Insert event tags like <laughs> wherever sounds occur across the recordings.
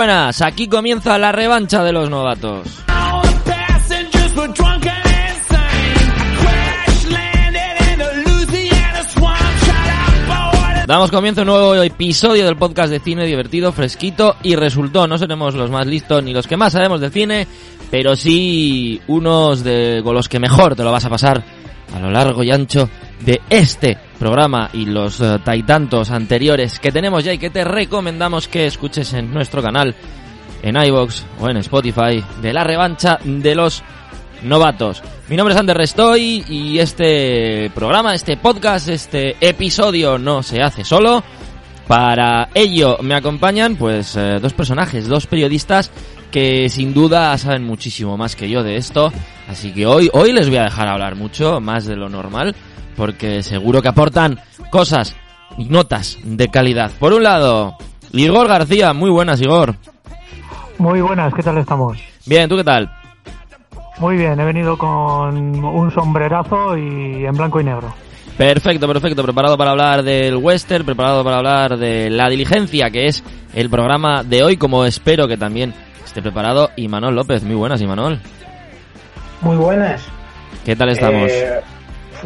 Buenas, aquí comienza la revancha de los novatos. Damos comienzo a un nuevo episodio del podcast de cine divertido, fresquito y resultó. No seremos los más listos ni los que más sabemos de cine, pero sí unos de con los que mejor te lo vas a pasar a lo largo y ancho de este programa y los uh, taitantos anteriores que tenemos ya y que te recomendamos que escuches en nuestro canal, en iBox o en Spotify, de la revancha de los novatos. Mi nombre es Ander Restoy y este programa, este podcast, este episodio no se hace solo. Para ello me acompañan pues eh, dos personajes, dos periodistas que sin duda saben muchísimo más que yo de esto, así que hoy hoy les voy a dejar hablar mucho más de lo normal porque seguro que aportan cosas y notas de calidad. Por un lado, Igor García, muy buenas Igor. Muy buenas, ¿qué tal estamos? Bien, ¿tú qué tal? Muy bien, he venido con un sombrerazo y en blanco y negro. Perfecto, perfecto. Preparado para hablar del western, preparado para hablar de La Diligencia, que es el programa de hoy, como espero que también esté preparado Imanol López. Muy buenas, Imanol. Muy buenas. ¿Qué tal estamos? Eh,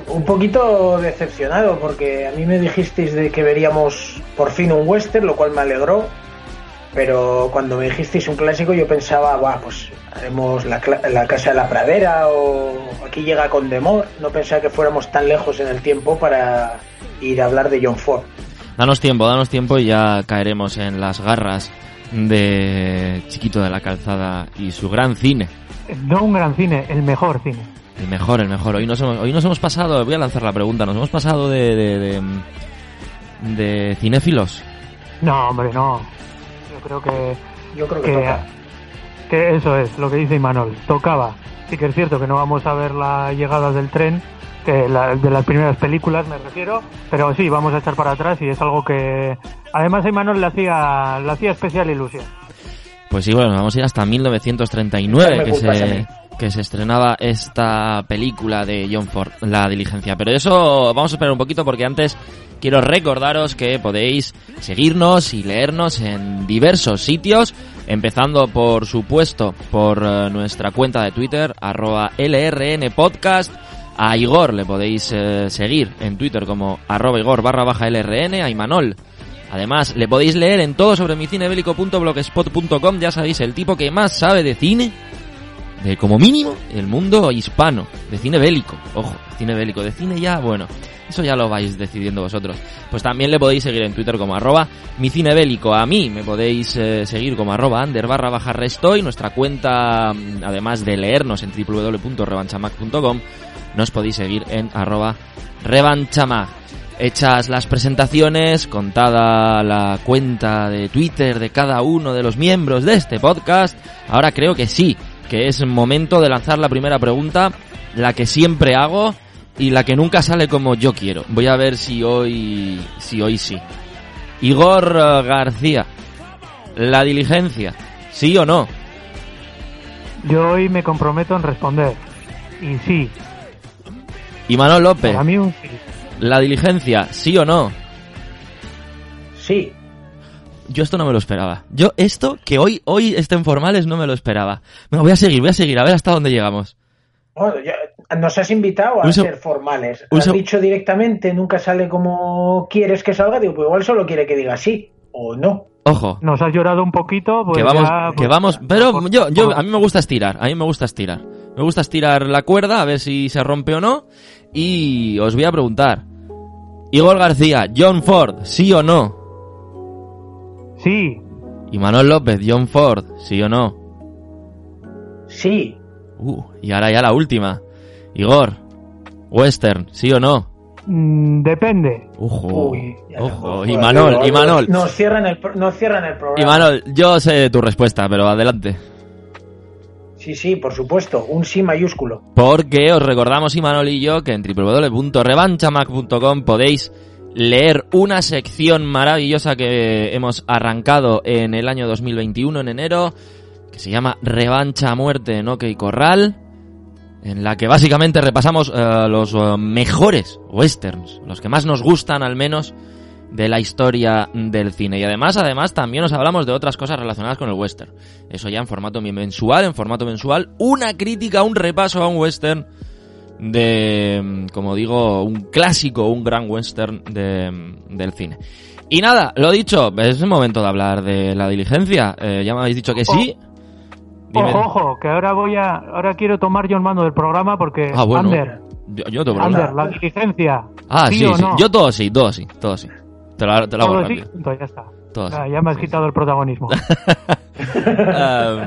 un poquito decepcionado porque a mí me dijisteis de que veríamos por fin un western, lo cual me alegró. Pero cuando me dijisteis un clásico yo pensaba, Buah, pues haremos la, la, Casa de la Pradera o aquí llega con Demor. No pensaba que fuéramos tan lejos en el tiempo para ir a hablar de John Ford. Danos tiempo, danos tiempo y ya caeremos en las garras de Chiquito de la Calzada y su gran cine. No un gran cine, el mejor cine. El mejor, el mejor. Hoy nos hemos, hoy nos hemos pasado, voy a lanzar la pregunta, nos hemos pasado de, de, de, de cinéfilos. No, hombre, no. Yo creo que... Yo creo que, que, toca. que eso es, lo que dice Imanol. Tocaba. Sí que es cierto que no vamos a ver la llegada del tren, que la, de las primeras películas me refiero, pero sí, vamos a echar para atrás y es algo que además a Imanol le hacía, le hacía especial ilusión. Pues sí, bueno, vamos a ir hasta 1939, que se, que se estrenaba esta película de John Ford, La Diligencia. Pero eso vamos a esperar un poquito porque antes quiero recordaros que podéis seguirnos y leernos en diversos sitios, empezando por supuesto por uh, nuestra cuenta de Twitter, arroba LRN Podcast. A Igor le podéis eh, seguir en Twitter como arroba Igor barra baja LRN, a Imanol Además, le podéis leer en todo sobre micinebélico.blogspot.com, ya sabéis, el tipo que más sabe de cine, de como mínimo, el mundo hispano, de cine bélico, ojo, cine bélico, de cine ya, bueno, eso ya lo vais decidiendo vosotros. Pues también le podéis seguir en Twitter como arroba micinebélico. A mí me podéis eh, seguir como arroba under barra baja restoy. Nuestra cuenta, además de leernos en www.revanchamag.com, nos podéis seguir en arroba revanchamag. Hechas las presentaciones, contada la cuenta de Twitter de cada uno de los miembros de este podcast, ahora creo que sí, que es momento de lanzar la primera pregunta, la que siempre hago y la que nunca sale como yo quiero. Voy a ver si hoy, si hoy sí. Igor García, la diligencia, ¿sí o no? Yo hoy me comprometo en responder. Y sí. Y Manuel López. Para mí un sí. La diligencia, ¿sí o no? Sí. Yo esto no me lo esperaba. Yo esto, que hoy, hoy estén formales, no me lo esperaba. Bueno, voy a seguir, voy a seguir, a ver hasta dónde llegamos. Bueno, ya, nos has invitado a ser formales. Has dicho directamente, nunca sale como quieres que salga. Digo, pues igual solo quiere que diga sí o no. Ojo, Nos has llorado un poquito, pues que vamos, ya, que pues, vamos, pero yo, yo, a mí me gusta estirar, a mí me gusta estirar. Me gusta estirar la cuerda, a ver si se rompe o no. Y os voy a preguntar. Igor García, John Ford, ¿sí o no? Sí, Y Manuel López, John Ford, ¿sí o no? Sí. Uh, y ahora ya la última. Igor, Western, ¿sí o no? mm, depende. Ojo, Uy, ya ojo. Y Manol, y Manol. Nos cierran el, nos cierran el programa. Y Manol, yo sé tu respuesta, pero adelante. Sí, sí, por supuesto. Un sí mayúsculo. Porque os recordamos, Imanol y yo, que en www.revanchamac.com podéis leer una sección maravillosa que hemos arrancado en el año 2021, en enero, que se llama Revancha a Muerte en OK Corral, en la que básicamente repasamos eh, los eh, mejores westerns, los que más nos gustan al menos, de la historia del cine. Y además, además, también nos hablamos de otras cosas relacionadas con el western. Eso ya en formato mensual, en formato mensual, una crítica, un repaso a un western de, como digo, un clásico, un gran western de, del cine. Y nada, lo dicho, es el momento de hablar de la diligencia. Eh, ya me habéis dicho que sí. Ojo, ojo, que ahora voy a, ahora quiero tomar yo el mando del programa porque Ah, bueno. Ander, Yo, yo te Ander, la diligencia. Ah, sí, sí. no? Yo todo sí, todo sí, todo sí. Te lo, te lo hago sí, rápido. punto, ya está. Ya, me has quitado el protagonismo. Um, <laughs> <laughs>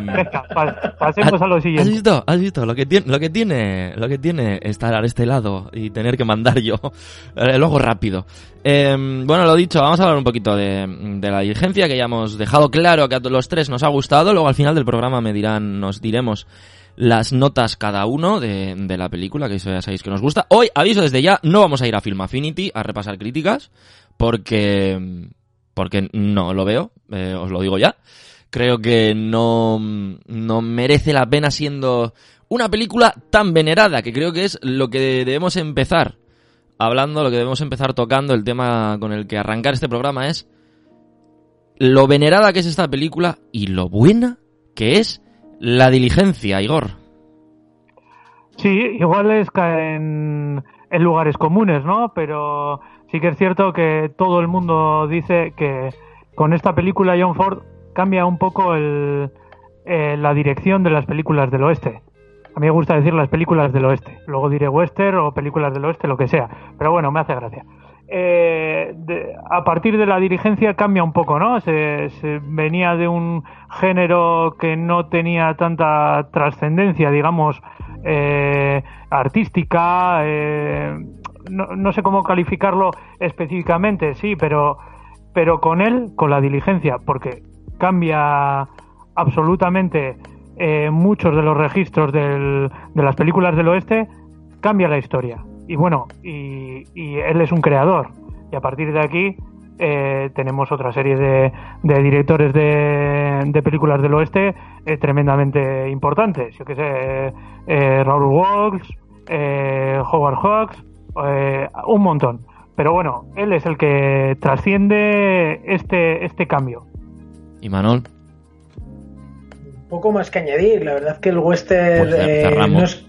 Venga, pa- pasemos a lo ¿Has siguiente. visto? ¿Has visto? Lo que tiene, lo que tiene, lo que tiene estar a este lado y tener que mandar yo. <laughs> Luego rápido. Eh, bueno, lo dicho, vamos a hablar un poquito de, de la diligencia, que ya hemos dejado claro que a los tres nos ha gustado. Luego al final del programa me dirán, nos diremos las notas cada uno de, de la película, que eso ya sabéis que nos gusta. Hoy, aviso desde ya, no vamos a ir a Film Affinity a repasar críticas, porque, porque no lo veo, eh, os lo digo ya. Creo que no, no merece la pena siendo una película tan venerada, que creo que es lo que debemos empezar hablando, lo que debemos empezar tocando, el tema con el que arrancar este programa es lo venerada que es esta película y lo buena que es la diligencia, Igor. Sí, igual es en, en lugares comunes, ¿no? Pero sí que es cierto que todo el mundo dice que con esta película John Ford cambia un poco el, eh, la dirección de las películas del oeste. A mí me gusta decir las películas del oeste. Luego diré western o películas del oeste, lo que sea. Pero bueno, me hace gracia. Eh, de- a partir de la dirigencia cambia un poco, ¿no? Se, se venía de un género que no tenía tanta trascendencia, digamos, eh, artística, eh, no, no sé cómo calificarlo específicamente, sí, pero, pero con él, con la diligencia, porque cambia absolutamente eh, muchos de los registros del- de las películas del oeste, cambia la historia. Y bueno, y, y él es un creador. Y a partir de aquí eh, tenemos otra serie de, de directores de, de películas del oeste eh, tremendamente importantes. Yo que sé, eh, eh, Raoul Walsh, Howard Hawks, eh, un montón. Pero bueno, él es el que trasciende este, este cambio. Y Manol, Poco más que añadir, la verdad que el western Pues eh, no es-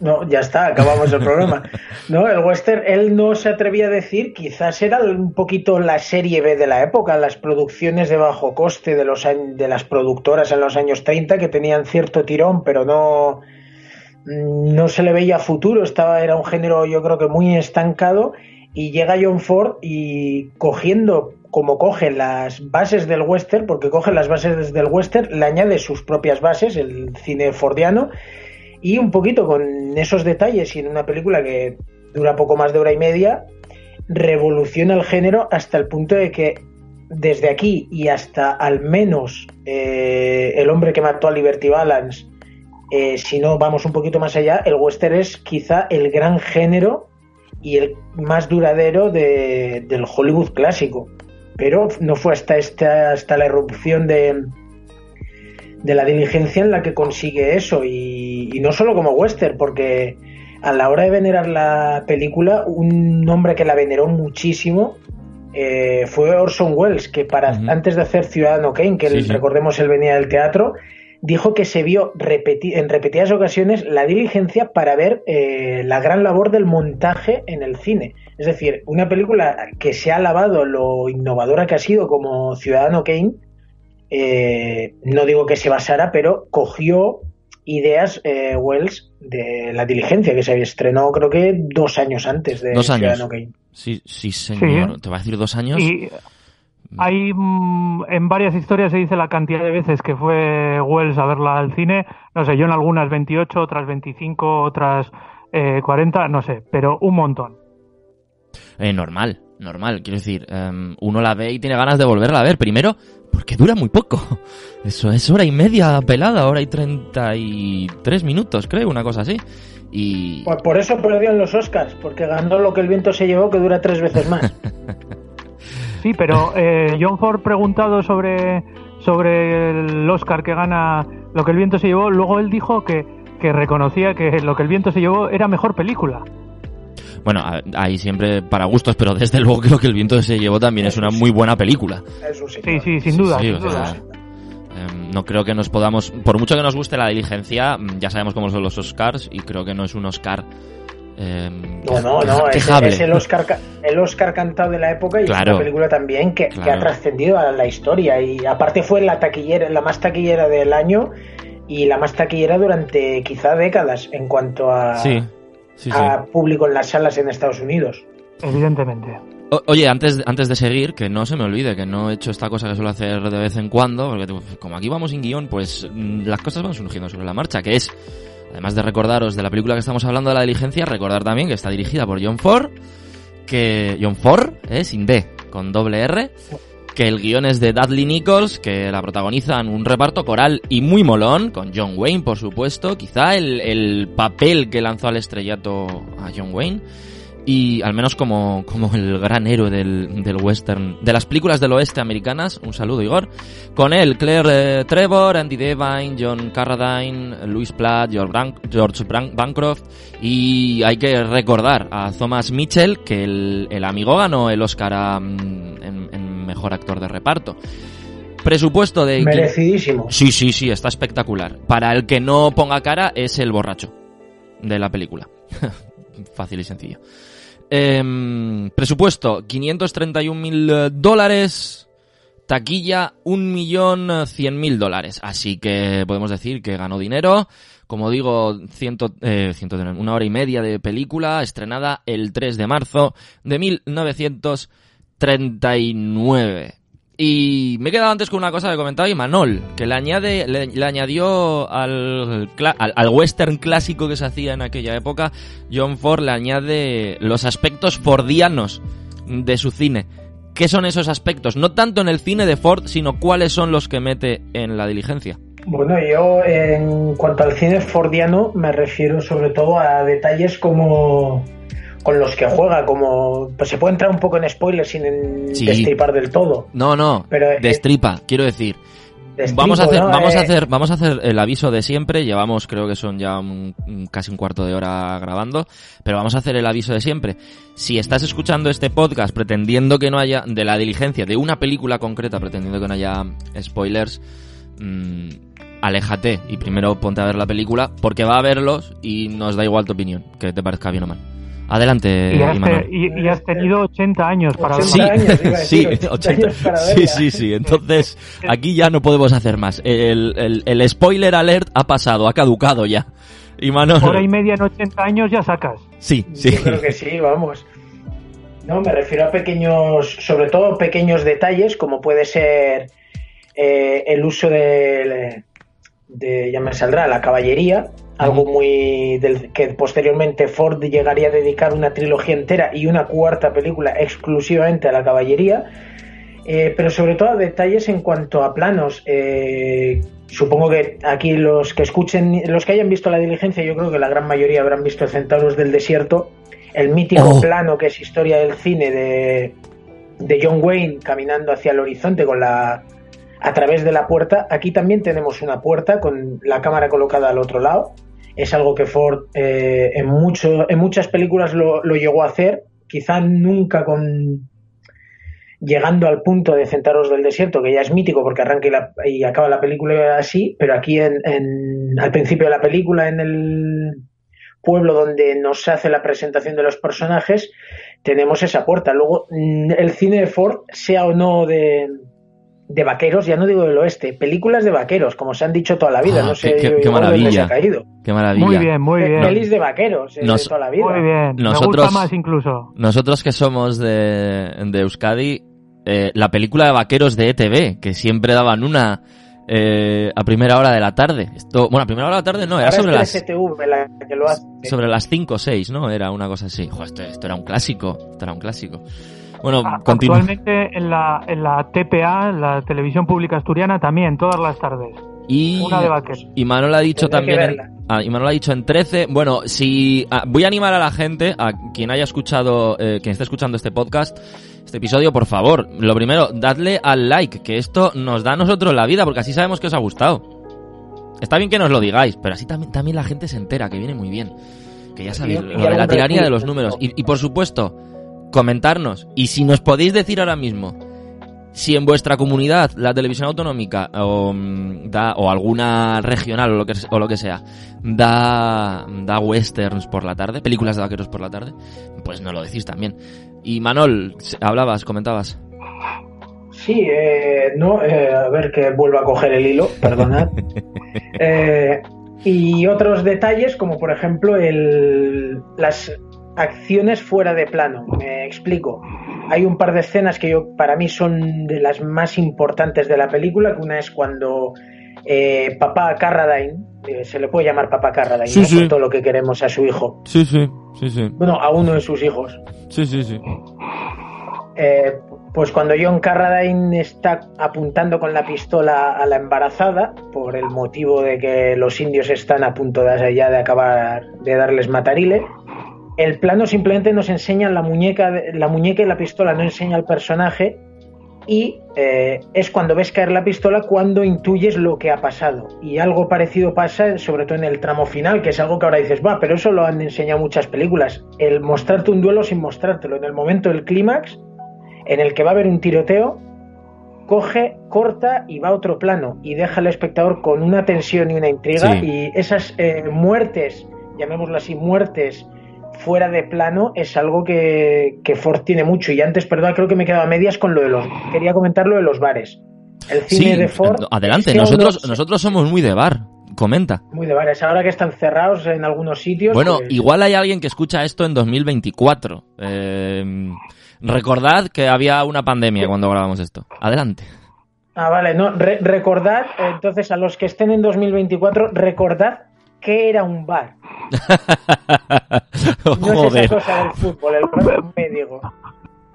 no, ya está, acabamos el programa. <laughs> No, el western, él no se atrevía a decir, quizás era un poquito la serie B de la época, las producciones de bajo coste de, los, de las productoras en los años 30 que tenían cierto tirón, pero no, no se le veía futuro, estaba, era un género yo creo que muy estancado y llega John Ford y cogiendo como coge las bases del western, porque coge las bases del western, le añade sus propias bases, el cine fordiano, y un poquito con esos detalles y en una película que dura poco más de hora y media, revoluciona el género hasta el punto de que desde aquí y hasta al menos eh, El hombre que mató a Liberty Balance, eh, si no vamos un poquito más allá, el western es quizá el gran género y el más duradero de- del Hollywood clásico. Pero no fue hasta, esta, hasta la erupción de, de la diligencia en la que consigue eso. Y, y no solo como western, porque a la hora de venerar la película, un hombre que la veneró muchísimo eh, fue Orson Welles, que para antes de hacer Ciudadano Kane, que Sí, él, sí. recordemos él venía del teatro, dijo que se vio repeti- en repetidas ocasiones la diligencia para ver eh, la gran labor del montaje en el cine. Es decir, una película que se ha alabado lo innovadora que ha sido como Ciudadano Kane, eh, no digo que se basara, pero cogió ideas eh, Wells de la diligencia que se había estrenado creo que dos años antes de Dos años. Ciudadano Kane. sí, sí señor, Sí. te va a decir dos años. Y hay mm, en varias historias se dice la cantidad de veces que fue Wells a verla al cine. No sé, yo en algunas 28, otras 25, otras eh, 40, no sé, pero un montón. Eh, normal, normal. Quiero decir, em, uno la ve y tiene ganas de volverla a ver. Primero, porque dura muy poco. <laughs> Eso es hora y media pelada, hora y treinta y tres minutos, creo, una cosa así. Y Pues por eso perdió en los Oscars, porque ganó lo que el viento se llevó, que dura tres veces más. <laughs> Sí, pero eh, John Ford preguntado sobre, sobre el Oscar que gana Lo que el viento se llevó, luego él dijo que, que reconocía que Lo que el viento se llevó era mejor película. Bueno, ahí siempre para gustos, pero desde luego creo que El viento se llevó también es una muy buena película. sí, sí, sin duda. Em, no creo que nos podamos, por mucho que nos guste la diligencia, mm, ya sabemos cómo son los Oscars y creo que no es un Oscar eh, no, no, no, es, el, Oscar, el Oscar cantado de la época y es una película también que, ha trascendido a la historia y aparte fue la taquillera, la más taquillera del año y la más taquillera durante quizá décadas en cuanto a, a público en las salas en Estados Unidos. Evidentemente. oye, antes, antes de seguir, que no se me olvide que no he hecho esta cosa que suelo hacer de vez en cuando, porque como aquí vamos sin guion, pues mm, las cosas van surgiendo sobre la marcha, que es Además de recordaros de la película que estamos hablando de la diligencia, recordar también que está dirigida por John Ford, que John Ford, eh, sin D, con doble R, que el guion es de Dudley Nichols, que la protagonizan un reparto coral y muy molón, con John Wayne, por supuesto, quizá el, el papel que lanzó al estrellato a John Wayne y al menos como, como el gran héroe del, del, western, de las películas del oeste americanas, un saludo Igor, con él Claire eh, Trevor, Andy Devine, John Carradine, Louis Platt, George, Bancroft y hay que recordar a Thomas Mitchell que el, el amigo ganó el Oscar mm, en, en, Mejor Actor de Reparto. Presupuesto de... Merecidísimo. Sí, sí, sí, está espectacular. Para el que no ponga cara es el borracho de la película. <laughs> Fácil y sencillo. Eh, presupuesto, 531 mil eh, dólares. Taquilla, 1.100.000 dólares. Así que podemos decir que ganó dinero. Como digo, ciento, eh, ciento, una hora y media de película estrenada el 3 de marzo de 1939. Y me he quedado antes con una cosa que comentaba Imanol, que le, añade, le, añadió al, al, western clásico que se hacía en aquella época, John Ford le añade los aspectos fordianos de su cine. ¿Qué son esos aspectos? No tanto en el cine de Ford, sino cuáles son los que mete en la diligencia. Bueno, yo en cuanto al cine fordiano me refiero sobre todo a detalles como con los que juega, como pues se puede entrar un poco en spoilers sin destripar del todo. No, no, pero, eh, destripa, quiero decir. vamos a hacer, vamos a eh, hacer, vamos a hacer el aviso de siempre. Llevamos, creo que son ya casi un cuarto de hora grabando, pero vamos a hacer el aviso de siempre. Si estás escuchando este podcast pretendiendo que no haya de la diligencia de una película concreta, pretendiendo que no haya spoilers, mmm, aléjate y primero ponte a ver la película porque va a verlos y nos da igual tu opinión, que te parezca bien o mal. Adelante, y has, tenido 80 años para verlo. Sí, sí, 80, sí, sí, sí. Entonces, aquí ya no podemos hacer más. El, el, spoiler alert ha pasado, ha caducado ya. Y Hora y media en 80 años ya sacas. Sí, sí. Yo creo que sí, vamos. No, me refiero a pequeños, sobre todo pequeños detalles, como puede ser eh, el uso de, de, ya me saldrá, la caballería, algo muy del, que posteriormente Ford llegaría a dedicar una trilogía entera y una cuarta película exclusivamente a la caballería, eh, pero sobre todo a detalles en cuanto a planos. Eh, supongo que aquí los que escuchen, los que hayan visto la diligencia, yo creo que la gran mayoría habrán visto Centauros del Desierto, el mítico oh. plano que es historia del cine de, de John Wayne caminando hacia el horizonte con la a través de la puerta. Aquí también tenemos una puerta con la cámara colocada al otro lado es algo que Ford eh, en, mucho, en muchas películas lo, llegó a hacer, quizá nunca con llegando al punto de Centauros del Desierto, que ya es mítico porque arranca y, acaba la película así, pero aquí en, al principio de la película, en el pueblo donde nos hace la presentación de los personajes, tenemos esa puerta. Luego, mm, el cine de Ford, sea o no de, de vaqueros, ya no digo del oeste, películas de vaqueros, como se han dicho toda la vida, ah, no sé qué, qué maravilla, caído. Qué maravilla. Muy bien, muy bien. Pelis de vaqueros eh, de toda la vida. Muy bien. Nosotros, Me gusta más incluso. Nosotros que somos de, de Euskadi, eh, la película de vaqueros de ETV, que siempre daban una eh, a primera hora de la tarde. Esto, bueno, a primera hora de la tarde no, era sobre las sobre las 5 o 6, ¿no? Era una cosa así. esto, esto era un clásico, esto era un clásico. Bueno, Actualmente en la, en la TPA, la Televisión Pública Asturiana, también, todas las tardes. Y, Una de y Manuel ha dicho también ah, y Manuel ha dicho en 13 bueno si ah, voy a animar a la gente a quien haya escuchado eh, quien esté escuchando este podcast este episodio por favor. Lo primero dadle al like que esto nos da a nosotros la vida porque así sabemos que os ha gustado. Está bien que nos lo digáis pero así también también la gente se entera que viene muy bien. Que ya sabéis, la tiranía de los números. Y, por supuesto, comentarnos. Y si nos podéis decir ahora mismo si en vuestra comunidad la televisión autonómica o, mm, da, o alguna regional o lo, que, o lo que sea da, da westerns por la tarde, películas de vaqueros por la tarde, pues no lo decís también. Y Manol, hablabas, comentabas. Sí, eh, no, eh, a ver que vuelvo a coger el hilo, perdonad. <laughs> Eh, y otros detalles, como por ejemplo el, las acciones fuera de plano. Me explico. Hay un par de escenas que yo para mí son de las más importantes de la película, que una es cuando papá Carradine, se le puede llamar papá Carradine, todo lo que queremos a su hijo. Sí, sí, sí, sí. Bueno, a uno de sus hijos. Sí, sí, sí. Eh, pues cuando John Carradine está apuntando con la pistola a la embarazada, por el motivo de que los indios están a punto de, ya de acabar de darles matarile, el plano simplemente nos enseña la muñeca, la muñeca y la pistola, no enseña al personaje, y eh, es cuando ves caer la pistola cuando intuyes lo que ha pasado. Y algo parecido pasa, sobre todo en el tramo final, que es algo que ahora dices, va, pero eso lo han enseñado muchas películas. El mostrarte un duelo sin mostrártelo. En el momento del clímax, en el que va a haber un tiroteo, coge, corta y va a otro plano y deja al espectador con una tensión y una intriga y esas eh, muertes, llamémoslo así, muertes fuera de plano es algo que, que Ford tiene mucho y antes, perdón, creo que me quedaba a medias con lo de los, quería comentar lo de los bares. El cine de Ford... Adelante, nosotros, nosotros somos muy de bar. Comenta. Muy de bares. Ahora que están cerrados en algunos sitios. Bueno, pues- igual hay alguien que escucha esto en 2024. Eh, Recordad que había una pandemia cuando grabamos esto. Adelante. Ah, vale, no, recordad, entonces a los que estén en 2024, recordad que era un bar. <laughs> no es esa cosa del fútbol, el <laughs> me digo.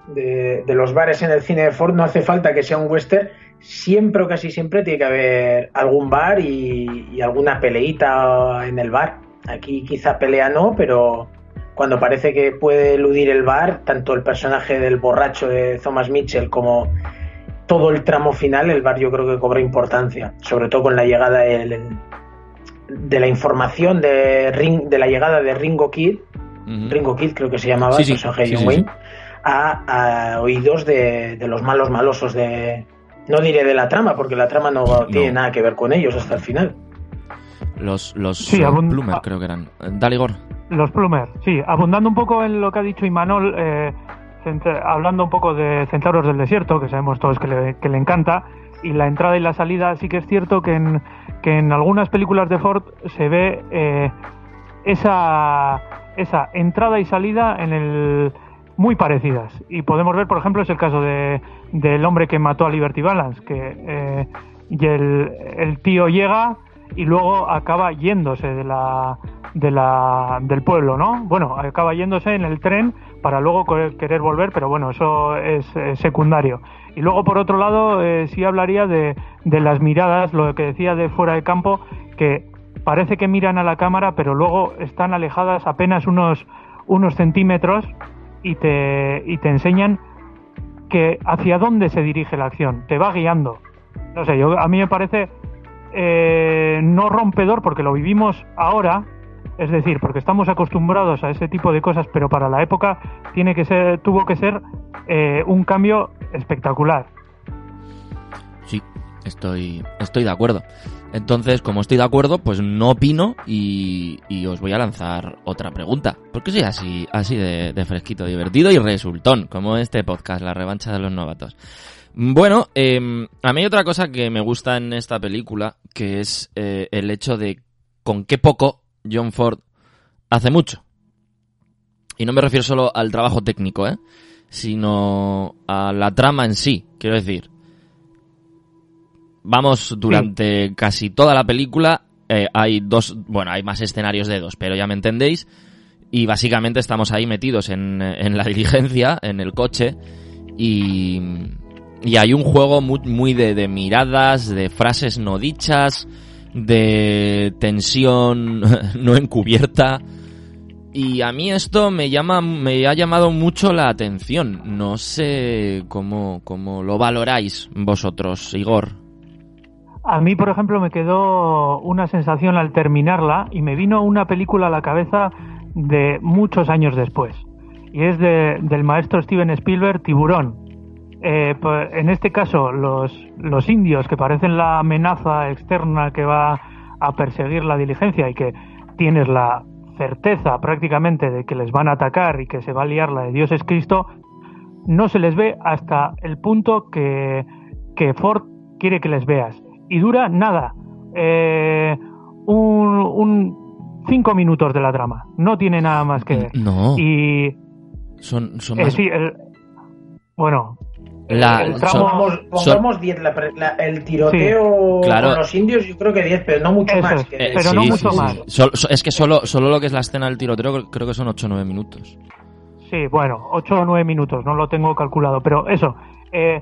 De, los bares en el cine de Ford no hace falta que sea un western, siempre o casi siempre tiene que haber algún bar y, y alguna peleita en el bar. Aquí quizá pelea no, pero cuando parece que puede eludir el bar, tanto el personaje del borracho de Thomas Mitchell como todo el tramo final, el bar yo creo que cobra importancia, sobre todo con la llegada de la información de, Ring, de la llegada de Ringo Kid, Ringo Kid creo que se llamaba, personaje de Wayne, a, oídos de, los malos malosos de... No diré de la trama, porque la trama no, tiene nada que ver con ellos hasta el final. Los, los Plumer creo que eran. Daligor. Los Plumer, sí. Abundando un poco en lo que ha dicho Imanol, eh, hablando un poco de Centauros del Desierto, que sabemos todos que le, que le, encanta, y la entrada y la salida, sí que es cierto que en, que en algunas películas de Ford se ve eh, esa, esa entrada y salida en el muy parecidas. Y podemos ver, por ejemplo, es el caso de, del hombre que mató a Liberty Balance, que eh, y el, el tío llega y luego acaba yéndose de la, de la, del pueblo, ¿no? Bueno, acaba yéndose en el tren para luego querer volver, pero bueno, eso es secundario. Y luego, por otro lado, eh, sí hablaría de, de las miradas, lo que decía de fuera de campo, que parece que miran a la cámara, pero luego están alejadas apenas unos, unos centímetros y te, y te enseñan que hacia dónde se dirige la acción, te va guiando. No sé, yo, a mí me parece eh, no rompedor porque lo vivimos ahora, es decir, porque estamos acostumbrados a ese tipo de cosas, pero para la época tiene que ser, tuvo que ser eh, un cambio espectacular. Sí, estoy, estoy de acuerdo. Entonces, como estoy de acuerdo, pues no opino y, os voy a lanzar otra pregunta. Porque soy así, así de, fresquito, divertido y resultón, como este podcast, la revancha de los novatos. Bueno, em, a mí hay otra cosa que me gusta en esta película, que es eh, el hecho de con qué poco John Ford hace mucho. Y no me refiero solo al trabajo técnico, ¿eh? sino a la trama en sí. Quiero decir, vamos durante casi toda la película. Eh, hay dos, bueno, hay más escenarios de dos, pero ya me entendéis. Y básicamente estamos ahí metidos en, en la <laughs> diligencia, en el coche. Y, y hay un juego muy, muy de, miradas, de frases no dichas, de tensión <laughs> no encubierta. Y a mí esto me llama, me ha llamado mucho la atención. No sé cómo, cómo lo valoráis vosotros, Igor. A mí, por ejemplo, me quedó una sensación al terminarla y me vino una película a la cabeza de muchos años después. Y es de, del maestro Steven Spielberg, Tiburón. Eh, pues, en este caso, los, los indios que parecen la amenaza externa que va a perseguir la diligencia y que tienes la certeza prácticamente de que les van a atacar y que se va a liar la de Dios es Cristo, no se les ve hasta el punto que, que Ford quiere que les veas. Y dura nada, eh, un, cinco minutos de la trama. No tiene nada más que ver. No. Y son, son eh, más... sí, el- bueno, la- el son- tramo- Pongamos, son- pongamos 10, la pre- la- el tiroteo Sí. Claro. con los indios, yo creo que 10, pero no mucho Eso más. es, que- Eh, pero no mucho más. Sol- es que solo, solo lo que es la escena del tiroteo creo- creo que son 8 o 9 minutos. Sí, bueno, 8 o 9 minutos, no lo tengo calculado, pero eso, eh,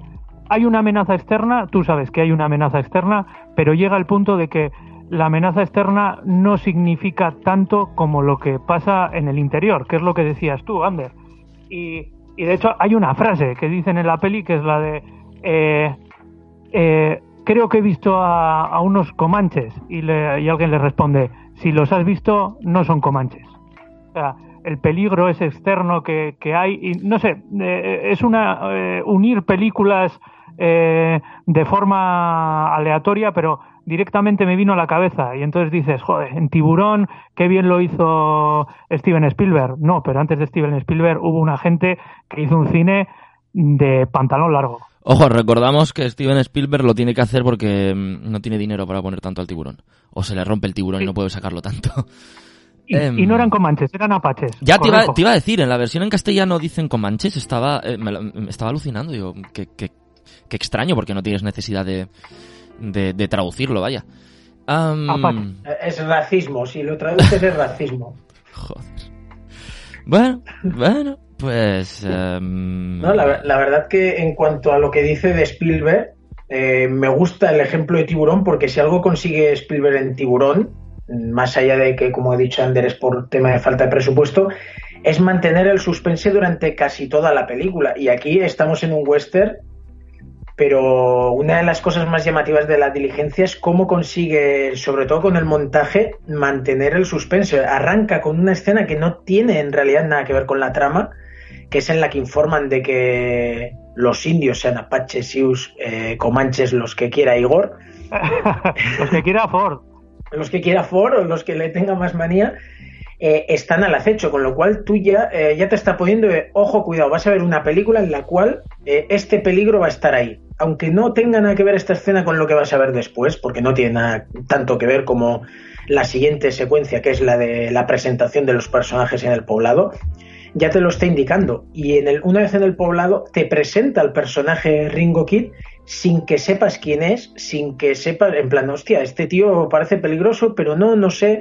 hay una amenaza externa, tú sabes que hay una amenaza externa, pero llega el punto de que la amenaza externa no significa tanto como lo que pasa en el interior, que es lo que decías tú, Ander. Y, y de hecho hay una frase que dicen en la peli que es la de... eh, eh, creo que he visto a, unos comanches y, y alguien le responde, si los has visto, no son comanches. O sea, el peligro es externo que, que hay y no sé, eh, es una eh, unir películas eh, de forma aleatoria, pero directamente me vino a la cabeza y entonces dices, joder, en Tiburón, qué bien lo hizo Steven Spielberg. No, pero antes de Steven Spielberg hubo una gente que hizo un cine de pantalón largo. Ojo, recordamos que Steven Spielberg lo tiene que hacer porque mm, no tiene dinero para poner tanto al tiburón. O se le rompe el tiburón y no puede sacarlo tanto. Y, Em, y no eran comanches, eran apaches. Ya te iba, te iba a decir, en la versión en castellano dicen comanches, estaba, eh, me, me estaba alucinando, digo, qué, qué- qué extraño, porque no tienes necesidad de, de, de traducirlo, vaya. Es racismo, si lo traduces es racismo. <laughs> joder. Bueno, bueno, pues... em, No, la, la verdad que en cuanto a lo que dice de Spielberg, eh, me gusta el ejemplo de Tiburón porque si algo consigue Spielberg en Tiburón, más allá de que, como ha dicho Ander, es por tema de falta de presupuesto, es mantener el suspense durante casi toda la película. Y aquí estamos en un western, pero una de las cosas más llamativas de la diligencia es cómo consigue, sobre todo con el montaje, mantener el suspense. Arranca con una escena que no tiene en realidad nada que ver con la trama, que es en la que informan de que los indios, sean apaches, sioux, eh, comanches, los que quiera Igor, <laughs> Los que quiera Ford. los que quiera Ford o los que le tenga más manía, eh, están al acecho, con lo cual tú ya, eh, ya te está poniendo, de, ojo, cuidado, vas a ver una película en la cual eh, este peligro va a estar ahí. Aunque no tenga nada que ver esta escena con lo que vas a ver después, porque no tiene nada tanto que ver como la siguiente secuencia, que es la de la presentación de los personajes en el poblado, ya te lo está indicando. Y en el, una vez en el poblado, te presenta al personaje Ringo Kid sin que sepas quién es, sin que sepas, en plan, hostia, este tío parece peligroso, pero no, no sé.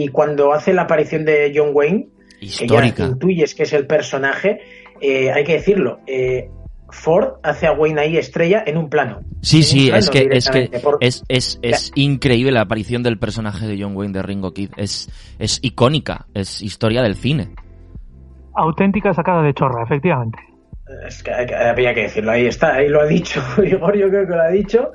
Y cuando hace la aparición de John Wayne, que ya intuyes que es el personaje, eh, hay que decirlo, eh, Ford hace a Wayne ahí estrella en un plano. Sí, sí, plano es que, es que por- es, es, es increíble la aparición del personaje de John Wayne de Ringo Kid. Es, es icónica, es historia del cine. Auténtica sacada de chorra, efectivamente. Es que- había que decirlo, ahí está, ahí lo ha dicho, <laughs> Igor yo creo que lo ha dicho.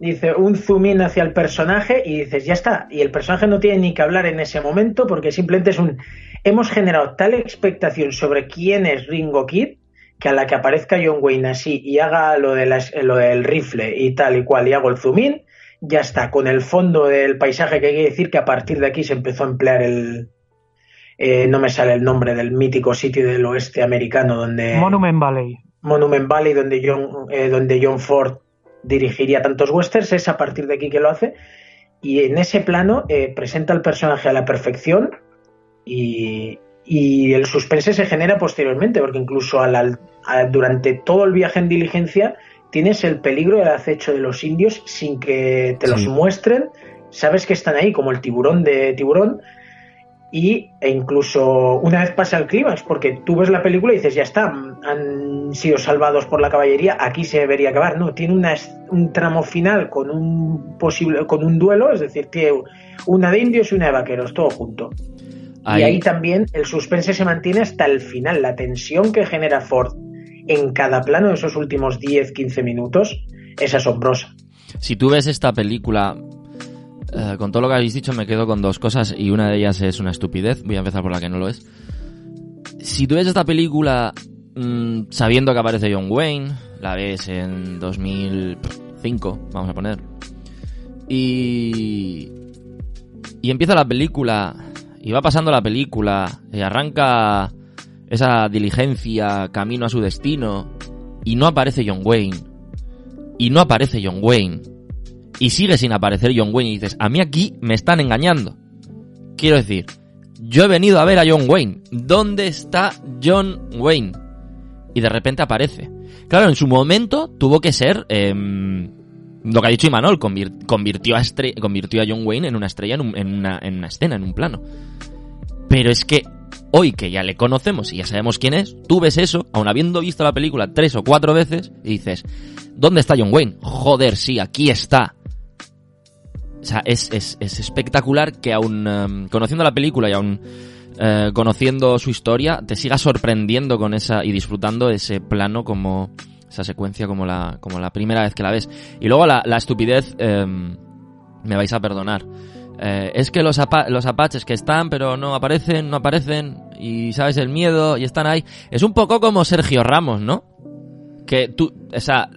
Dice un zoom in hacia el personaje y dices, ya está. Y el personaje no tiene ni que hablar en ese momento porque simplemente es un... Hemos generado tal expectación sobre quién es Ringo Kid que a la que aparezca John Wayne así y haga lo, de las- lo del rifle y tal y cual y hago el zoom in, ya está. Con el fondo del paisaje que hay que decir que a partir de aquí se empezó a emplear el... eh, no me sale el nombre del mítico sitio del oeste americano donde... Monument Valley. Monument Valley, donde John, eh, donde John Ford dirigiría tantos westerns, es a partir de aquí que lo hace. Y en ese plano eh, presenta al personaje a la perfección y, y el suspense se genera posteriormente, porque incluso a- durante todo el viaje en diligencia tienes el peligro del acecho de los indios sin que te los muestren. Sabes que están ahí, como el tiburón de tiburón, y e incluso una vez pasa el clímax, porque tú ves la película y dices, ya está, han sido salvados por la caballería, aquí se debería acabar. No, tiene una un tramo final con un posible, con un duelo, es decir, tiene una de indios y una de vaqueros, todo junto. Ahí- Y ahí también el suspense se mantiene hasta el final, la tensión que genera Ford en cada plano de esos últimos 10-15 minutos es asombrosa. Si tú ves esta película Eh, con todo lo que habéis dicho me quedo con dos cosas y una de ellas es una estupidez. Voy a empezar por la que no lo es. Si tú ves esta película mm, sabiendo que aparece John Wayne, la ves en 2005, vamos a poner, y, y empieza la película y va pasando la película y arranca esa diligencia camino a su destino y no aparece John Wayne y no aparece John Wayne y sigue sin aparecer John Wayne y dices, a mí aquí me están engañando. Quiero decir, yo he venido a ver a John Wayne. ¿Dónde está John Wayne? Y de repente aparece. Claro, en su momento tuvo que ser em, lo que ha dicho Imanol, convirtió, a convirtió a John Wayne en una estrella, en, una, en una escena, en un plano. Pero es que hoy que ya le conocemos y ya sabemos quién es, tú ves eso, aun habiendo visto la película tres o cuatro veces, y dices, ¿dónde está John Wayne? Joder, sí, aquí está. O sea, es, es, es espectacular que aún em, conociendo la película y aún eh, conociendo su historia, te siga sorprendiendo con esa y disfrutando ese plano como esa secuencia como la, como la primera vez que la ves. Y luego la, la estupidez, em, me vais a perdonar. Eh, es que los, los apaches que están pero no aparecen, no aparecen y sabes el miedo y están ahí. Es un poco como Sergio Ramos, ¿no? Que tú, o sea,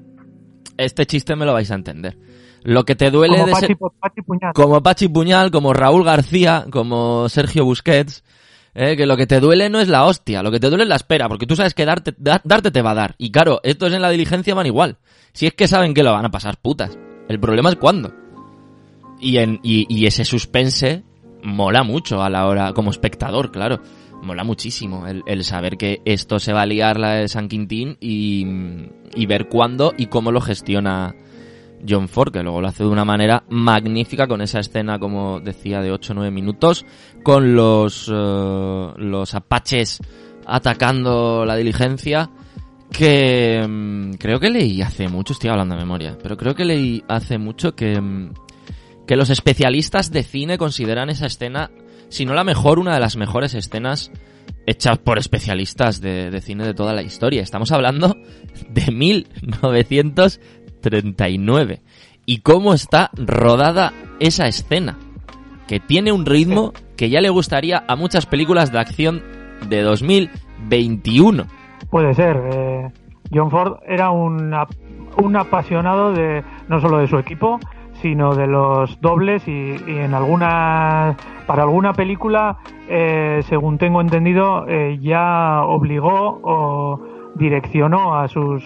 este chiste me lo vais a entender. Lo que te duele Como de Pachi, ser- Pachi Puñal. como Pachi Puñal, como Raúl García, como Sergio Busquets, eh, que lo que te duele no es la hostia, lo que te duele es la espera, porque tú sabes que darte, da- darte te va a dar. Y claro, estos en la diligencia van igual. Si es que saben que lo van a pasar putas. El problema es cuándo. Y, en, y, y ese suspense mola mucho a la hora, como espectador, claro. Mola muchísimo el, el saber que esto se va a liar la de San Quintín y, y ver cuándo y cómo lo gestiona John Ford, que luego lo hace de una manera magnífica con esa escena, como decía, de 8 o 9 minutos, con los, eh, los apaches atacando la diligencia, que mm, creo que leí hace mucho, estoy hablando de memoria, pero creo que leí hace mucho que, mm, que los especialistas de cine consideran esa escena, si no la mejor, una de las mejores escenas hechas por especialistas de, de cine de toda la historia. Estamos hablando de 1939. ¿Y cómo está rodada esa escena? Que tiene un ritmo que ya le gustaría a muchas películas de acción de 2021. Puede ser. eh, John Ford era un, ap- un apasionado de no solo de su equipo, sino de los dobles y, en alguna para alguna película, eh, según tengo entendido, eh, ya obligó o direccionó a sus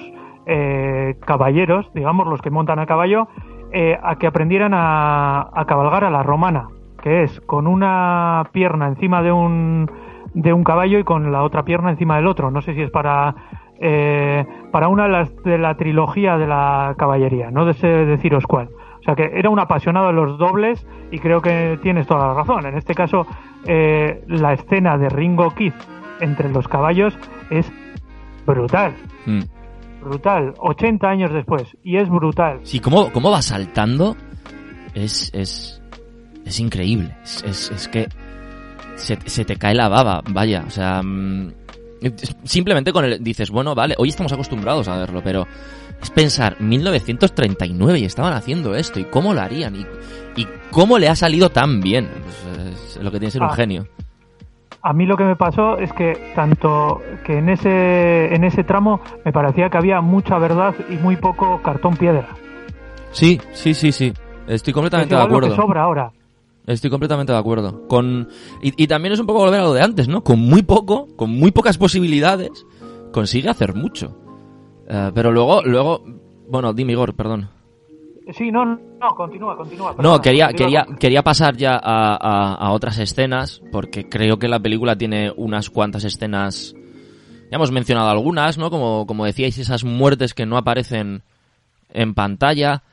eh, caballeros, digamos, los que montan a caballo, eh, a que aprendieran a, cabalgar a la romana, que es con una pierna encima de un de un caballo y con la otra pierna encima del otro. No sé si es para eh, para una de las de la trilogía de la caballería, no sé deciros cuál. O sea que era un apasionado de los dobles y creo que tienes toda la razón. En este caso, eh, la escena de Ringo Kid entre los caballos es brutal, Mm. Brutal. 80 años después y es brutal. Sí, cómo, cómo va saltando es, es, es increíble. Es, es, es que se, se te cae la baba, vaya. O sea, mm, simplemente con el dices, bueno, vale, hoy estamos acostumbrados a verlo, pero es pensar, 1939 y estaban haciendo esto, y cómo lo harían, y, y cómo le ha salido tan bien. Pues, es lo que tiene que ser un Ah. genio. A mí lo que me pasó es que tanto que en ese en ese tramo me parecía que había mucha verdad y muy poco cartón piedra. Sí, sí, sí, sí. Estoy Es completamente de lo acuerdo. que sobra ahora. Estoy completamente de acuerdo. Con y, y también es un poco volver a lo de antes, ¿no? Con muy poco, con muy pocas posibilidades, consigue hacer mucho. Eh, pero luego, luego, bueno, dime Igor, perdón. Sí, no, no, continúa, continúa. No, quería, continúa quería, quería pasar ya a, a- a otras escenas, porque creo que la película tiene unas cuantas escenas. Ya hemos mencionado algunas, ¿no? Como, como decíais, esas muertes que no aparecen en pantalla.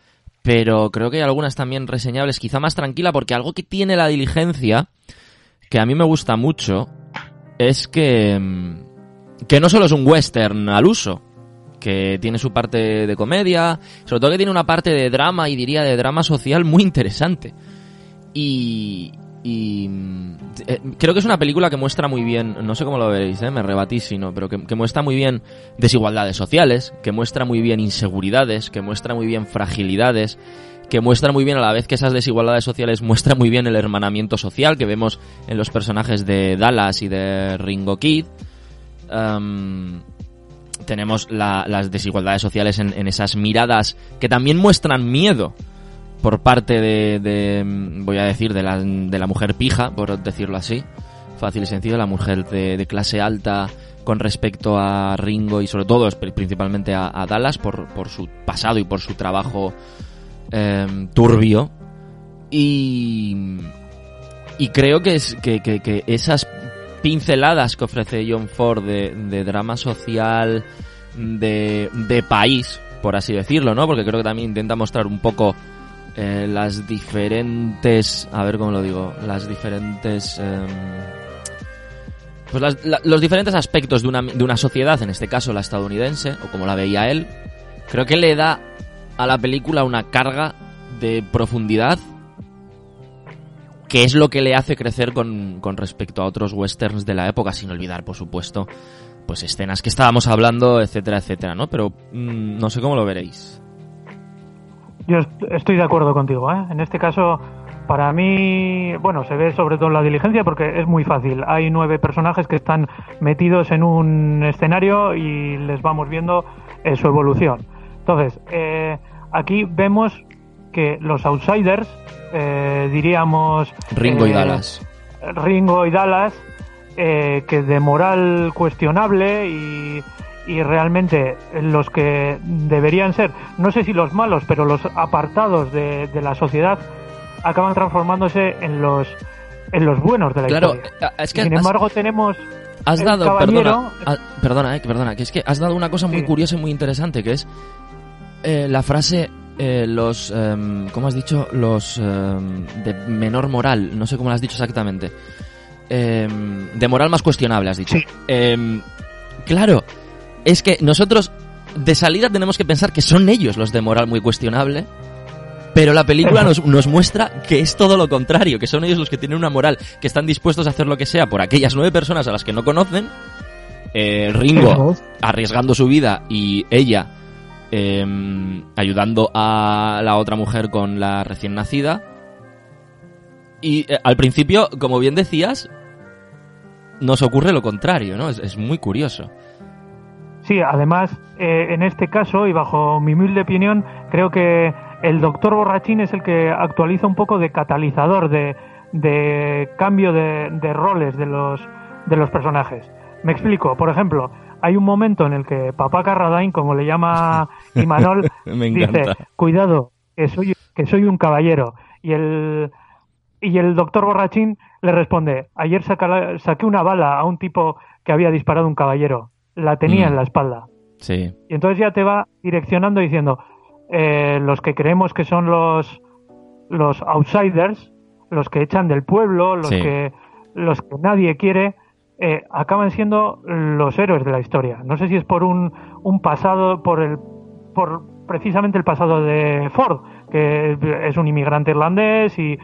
Pero creo que hay algunas también reseñables, quizá más tranquila, porque algo que tiene la diligencia, que a mí me gusta mucho, es que. mm, que no solo es un western al uso, que tiene su parte de comedia, sobre todo que tiene una parte de drama y diría de drama social muy interesante. Y, y mm, eh, creo que es una película que muestra muy bien, no sé cómo lo veréis, eh, me rebatís si no, pero que, muestra muy bien desigualdades sociales, que muestra muy bien inseguridades, que muestra muy bien fragilidades, que muestra muy bien a la vez que esas desigualdades sociales muestra muy bien el hermanamiento social que vemos en los personajes de Dallas y de Ringo Kid. Tenemos las desigualdades sociales en, esas miradas que también muestran miedo por parte de, voy a decir, de la, de la mujer pija, por decirlo así, fácil y sencillo, la mujer de, clase alta con respecto a Ringo y sobre todo principalmente a, Dallas por, por, su pasado y por su trabajo em, turbio. Y, y creo que, es, que esas pinceladas que ofrece John Ford de, drama social, de, de, país, por así decirlo, ¿no? Porque creo que también intenta mostrar un poco eh, las diferentes, a ver cómo lo digo, las diferentes... Em, pues los diferentes aspectos de una, de una sociedad, en este caso la estadounidense, o como la veía él, creo que le da a la película una carga de profundidad que es lo que le hace crecer con, respecto a otros westerns de la época, sin olvidar, por supuesto, pues escenas que estábamos hablando, etcétera, etcétera, ¿no? Pero mm, no sé cómo lo veréis. Yo estoy de acuerdo contigo, ¿eh? En este caso, para mí, bueno, se ve sobre todo la diligencia porque es muy fácil. Hay nueve personajes que están metidos en un escenario y les vamos viendo eh, su evolución. Entonces, eh, aquí vemos que los outsiders eh, diríamos... Ringo y eh, Dallas. Ringo y Dallas, eh, que de moral cuestionable y, y realmente los que deberían ser, no sé si los malos, pero los apartados de, la sociedad, acaban transformándose en los en los buenos de la claro, historia. Es que Sin embargo, tenemos has dado, perdona, perdona, perdona, que es que has dado una cosa muy curiosa y muy interesante, que es la frase eh, los, em, ¿cómo has dicho? Los em, de menor moral, no sé cómo lo has dicho exactamente. Em, de moral más cuestionable, has dicho. claro, es que nosotros de salida tenemos que pensar que son ellos los de moral muy cuestionable. Pero la película nos, nos, muestra que es todo lo contrario, que son ellos los que tienen una moral, que están dispuestos a hacer lo que sea por aquellas nueve personas a las que no conocen. Eh, Ringo arriesgando su vida y ella Em, ayudando a la otra mujer con la recién nacida. Y eh, al principio, como bien decías, nos ocurre lo contrario, ¿no? Es, muy curioso. Sí, además, eh, en este caso, y bajo mi humilde opinión, creo que el doctor Borrachín es el que actualiza un poco de catalizador, de, de cambio de, de roles de los, de los personajes. Me explico, por ejemplo, hay un momento en el que papá Carradine, como le llama <laughs> Imanol, dice, cuidado, que soy, que soy un caballero. Y el, y el doctor Borrachín le responde, ayer saqué una bala a un tipo que había disparado un caballero, la tenía mm. en la espalda. Sí. Y entonces ya te va direccionando diciendo, eh, los que creemos que son los, los outsiders, los que echan del pueblo, los, que, los que nadie quiere, eh, acaban siendo los héroes de la historia. No sé si es por un, un pasado, por el, por precisamente el pasado de Ford, que es un inmigrante irlandés y,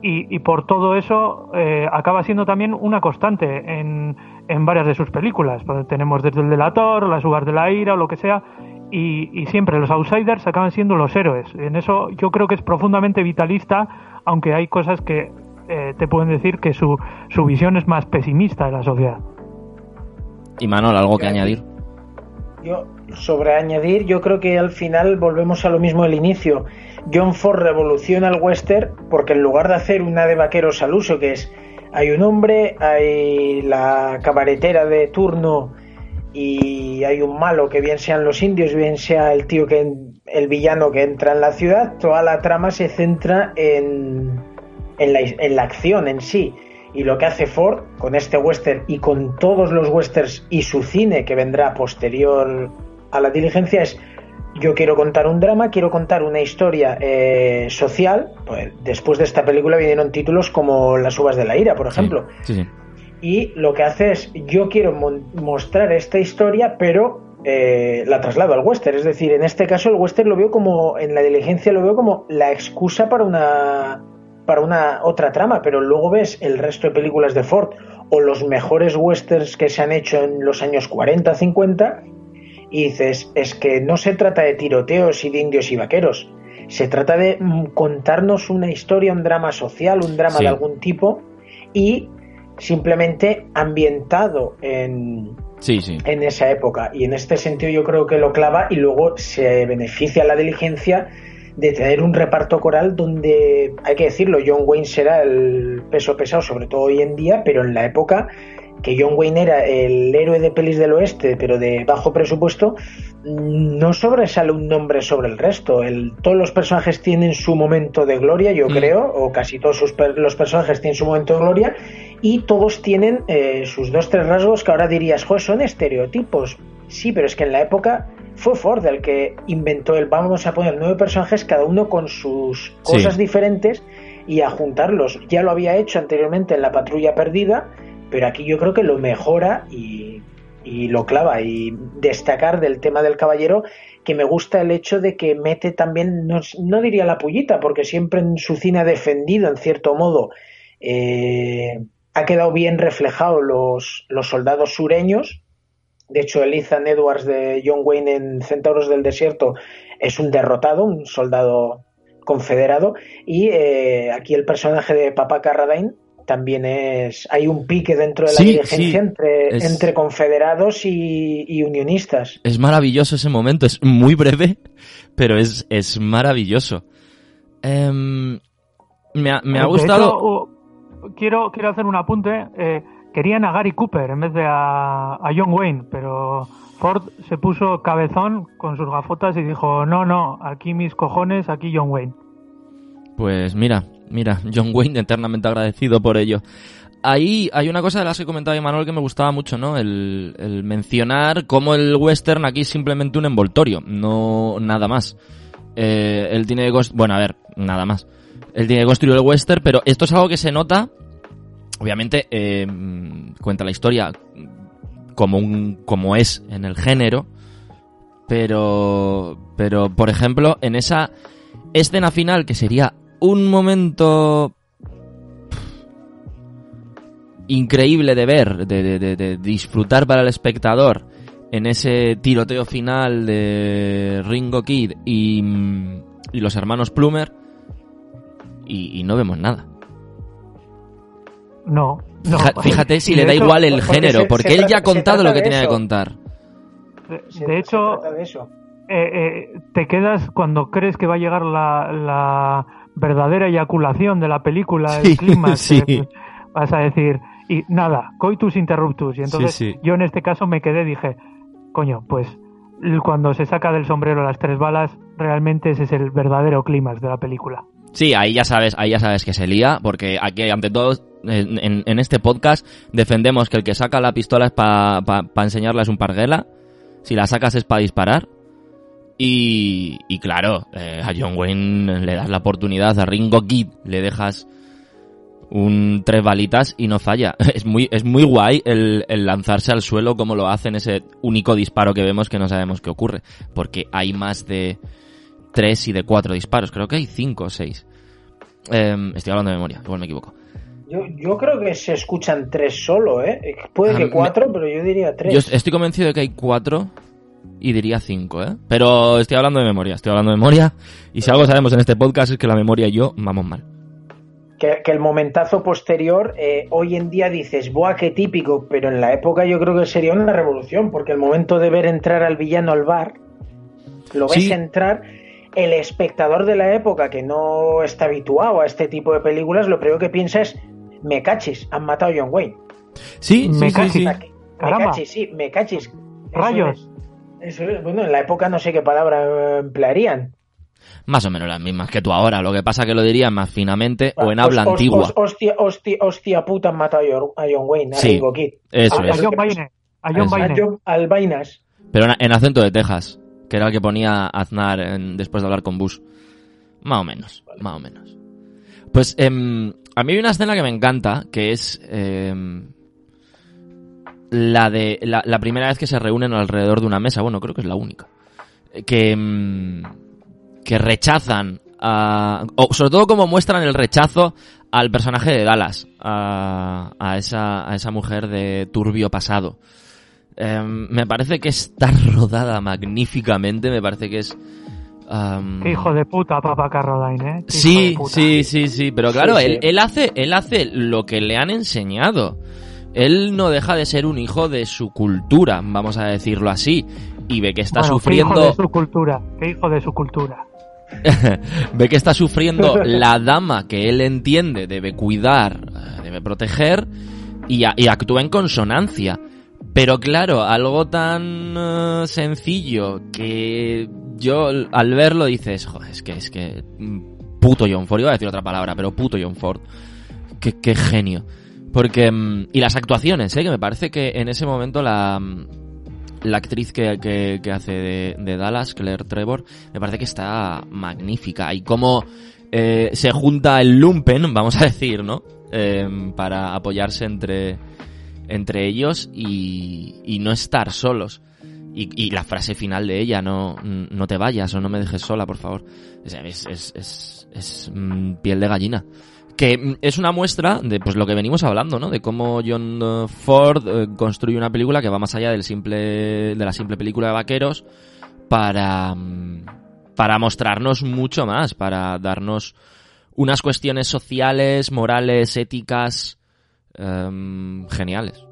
y, por todo eso eh, acaba siendo también una constante en, en varias de sus películas. Pues tenemos desde el delator, las uvas de la ira o lo que sea, y, y, siempre los outsiders acaban siendo los héroes. En eso yo creo que es profundamente vitalista, aunque hay cosas que eh, te pueden decir que su, su visión es más pesimista de la sociedad. Y Manuel, ¿algo que añadir? Yo, sobre añadir, yo creo que al final volvemos a lo mismo del inicio. John Ford revoluciona el western porque en lugar de hacer una de vaqueros al uso, que es hay un hombre, hay la cabaretera de turno y hay un malo que bien sean los indios, bien sea el tío que el villano que entra en la ciudad, toda la trama se centra en en la, acción en sí. Y lo que hace Ford con este western y con todos los westerns y su cine que vendrá posterior a la diligencia es yo quiero contar un drama, quiero contar una historia eh, social. Pues después de esta película vinieron títulos como Las uvas de la ira, por ejemplo. Y lo que hace es yo quiero mostrar esta historia, pero eh, la traslado al western. Es decir, en este caso el western lo veo como, en la diligencia lo veo como la excusa para una para una otra trama, pero luego ves el resto de películas de Ford o los mejores westerns que se han hecho en los años 40, 50 y dices, es que no se trata de tiroteos y de indios y vaqueros, se trata de mm, contarnos una historia, un drama social, un drama Sí. de algún tipo y simplemente ambientado en, Sí, sí. en esa época. Y en este sentido yo creo que lo clava y luego se beneficia la diligencia de tener un reparto coral donde, hay que decirlo, John Wayne será el peso pesado, sobre todo hoy en día, pero en la época que John Wayne era el héroe de pelis del oeste, pero de bajo presupuesto, no sobresale un nombre sobre el resto. El, todos los personajes tienen su momento de gloria, yo Mm. creo, o casi todos sus los personajes tienen su momento de gloria, y todos tienen eh, sus dos, tres rasgos que ahora dirías, joder, son estereotipos. Sí, pero es que en la época fue Ford el que inventó el vamos a poner nueve personajes, cada uno con sus Sí. cosas diferentes y a juntarlos. Ya lo había hecho anteriormente en La Patrulla Perdida, pero aquí yo creo que lo mejora y, y lo clava. Y destacar del tema del caballero que me gusta el hecho de que mete también, no, no diría la pullita, porque siempre en su cine ha defendido en cierto modo, eh, ha quedado bien reflejado los, los soldados sureños. De hecho, el Ethan Edwards de John Wayne en Centauros del Desierto es un derrotado, un soldado confederado. Y eh, aquí el personaje de Papa Carradine también es. Hay un pique dentro de la Sí, dirigencia sí, entre, es- entre confederados y, y unionistas. Es maravilloso ese momento, es muy breve, pero es, es maravilloso. Em, me ha, me ha gustado... hecho, uh, quiero, quiero hacer un apunte. eh, querían a Gary Cooper en vez de a, a John Wayne, pero Ford se puso cabezón con sus gafotas y dijo, no, no, aquí mis cojones, aquí John Wayne. Pues mira, mira, John Wayne eternamente agradecido por ello. Ahí hay una cosa de las que comentaba Manuel que me gustaba mucho, ¿no? El, el mencionar cómo el western aquí es simplemente un envoltorio, no nada más. Eh, él tiene que bueno, a ver, nada más. Él tiene que construir el western, pero esto es algo que se nota, obviamente, eh, cuenta la historia como un, como es en el género, pero, pero, por ejemplo, en esa escena final que sería un momento increíble de ver, de, de- disfrutar para el espectador en ese tiroteo final de Ringo Kid y, y los hermanos Plumer y no vemos nada. No, no. Fija- Fíjate si Y le da hecho- igual el porque género, se- porque se él ya ha contado lo que tenía que contar. De, de hecho, de eso. eh, eh, te quedas cuando crees que va a llegar la, la verdadera eyaculación de la película, Sí, <laughs> el clima. sí. Vas a decir, y nada, coitus interruptus. Y entonces Sí, sí. yo en este caso me quedé, dije, coño, pues cuando se saca del sombrero las tres balas, realmente ese es el verdadero clímax de la película. Sí, ahí ya sabes, ahí ya sabes que se lía, porque aquí ante todo en, este podcast defendemos que el que saca la pistola es para enseñarle es un parguela, si la sacas es para disparar. Y, y claro, eh, a John Wayne le das la oportunidad, a Ringo Kid le dejas un tres balitas y no falla. <laughs> Es muy, es muy guay el, el lanzarse al suelo como lo hace en ese único disparo que vemos que no sabemos qué ocurre. Porque hay más de tres y de cuatro disparos. Creo que hay cinco o seis. Em, estoy hablando de memoria, igual me equivoco. Yo, yo creo que se escuchan tres solo, ¿eh? Puede Ah, que cuatro, pero yo diría tres. Yo estoy convencido de que hay cuatro y diría cinco, ¿eh? Pero estoy hablando de memoria, estoy hablando de memoria. Y si algo sabemos en este podcast es que la memoria y yo vamos mal. Que, que el momentazo posterior, eh, hoy en día dices, ¡buah, qué típico! Pero en la época yo creo que sería una revolución, porque el momento de ver entrar al villano al bar, lo ves Sí. entrar, el espectador de la época que no está habituado a este tipo de películas, lo primero que piensa es, me cachis, han matado a John Wayne. Sí, Me sí, cachis. sí. Me cachis, sí, me cachis. Eso Rayos. es. Eso es. Bueno, en la época no sé qué palabra eh, emplearían. Más o menos las mismas que tú ahora. Lo que pasa que lo dirían más finamente o en habla antigua. hos- hostia, hostia, hostia puta, han matado a John- Wayne, a Sí, Ringo Kid. Eso A es. John Wayne. A John Albainas. Pero en, en acento de Texas, que era el que ponía Aznar en- después de hablar con Bush. Más o menos, más o menos. Pues em, a mí hay una escena que me encanta, que es em, la de la, la primera vez que se reúnen alrededor de una mesa. Bueno, creo que es la única. Que, em, que rechazan, a, o sobre todo como muestran el rechazo al personaje de Dallas, a, a esa, a esa mujer de turbio pasado. Em, me parece que está <laughs> rodada magníficamente, me parece que es Qué hijo de puta, Papa Carradine, ¿eh? Sí, sí, sí, sí, pero claro, Él, él, hace, él hace lo que le han enseñado. Él no deja de ser un hijo de su cultura, vamos a decirlo así, y ve que está sufriendo... ¿qué hijo de su cultura? ¿Qué hijo de su cultura? <laughs> ve que está sufriendo <laughs> la dama que él entiende debe cuidar, eh, debe proteger, y, y actúa en consonancia. Pero claro, algo tan eh, sencillo que yo al verlo dices, joder, es que es que mm, puto John Ford, iba a decir otra palabra, pero puto John Ford. Qué, qué genio. Porque mm, y las actuaciones, ¿eh? que me parece que en ese momento la mm, la actriz que, que, hace de, Dallas, Claire Trevor, me parece que está magnífica. Y cómo eh, se junta el lumpen, vamos a decir, ¿no? Eh, para apoyarse entre, entre ellos y, y no estar solos. Y, y, la frase final de ella, no, no te vayas o no me dejes sola, por favor. Es, es, es, es, mm, piel de gallina. Que mm, es una muestra de pues lo que venimos hablando, ¿no? De cómo John Ford eh, construye una película que va más allá del simple, de la simple película de vaqueros para, mm, para mostrarnos mucho más, para darnos unas cuestiones sociales, morales, éticas, em, geniales.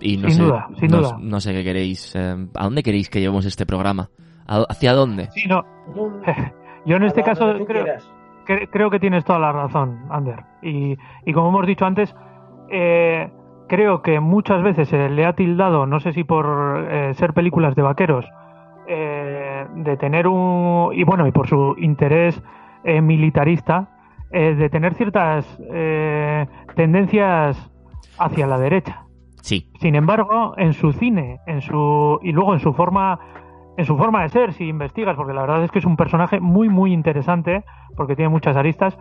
Y no sin sé, duda, sin no, duda. no sé qué queréis. em, ¿A dónde queréis que llevemos este programa? ¿A- ¿Hacia dónde? Sí, no. <laughs> Yo en este caso creo, cre- creo que tienes toda la razón, Ander. Y, y como hemos dicho antes, eh, creo que muchas veces se le ha tildado, no sé si por eh, ser películas de vaqueros, eh, de tener un. y bueno, y por su interés eh, militarista, eh, de tener ciertas eh, tendencias hacia la derecha. Sí. Sin embargo, en su cine, en su y luego en su forma en su forma de ser, si investigas, porque la verdad es que es un personaje muy muy interesante, porque tiene muchas aristas,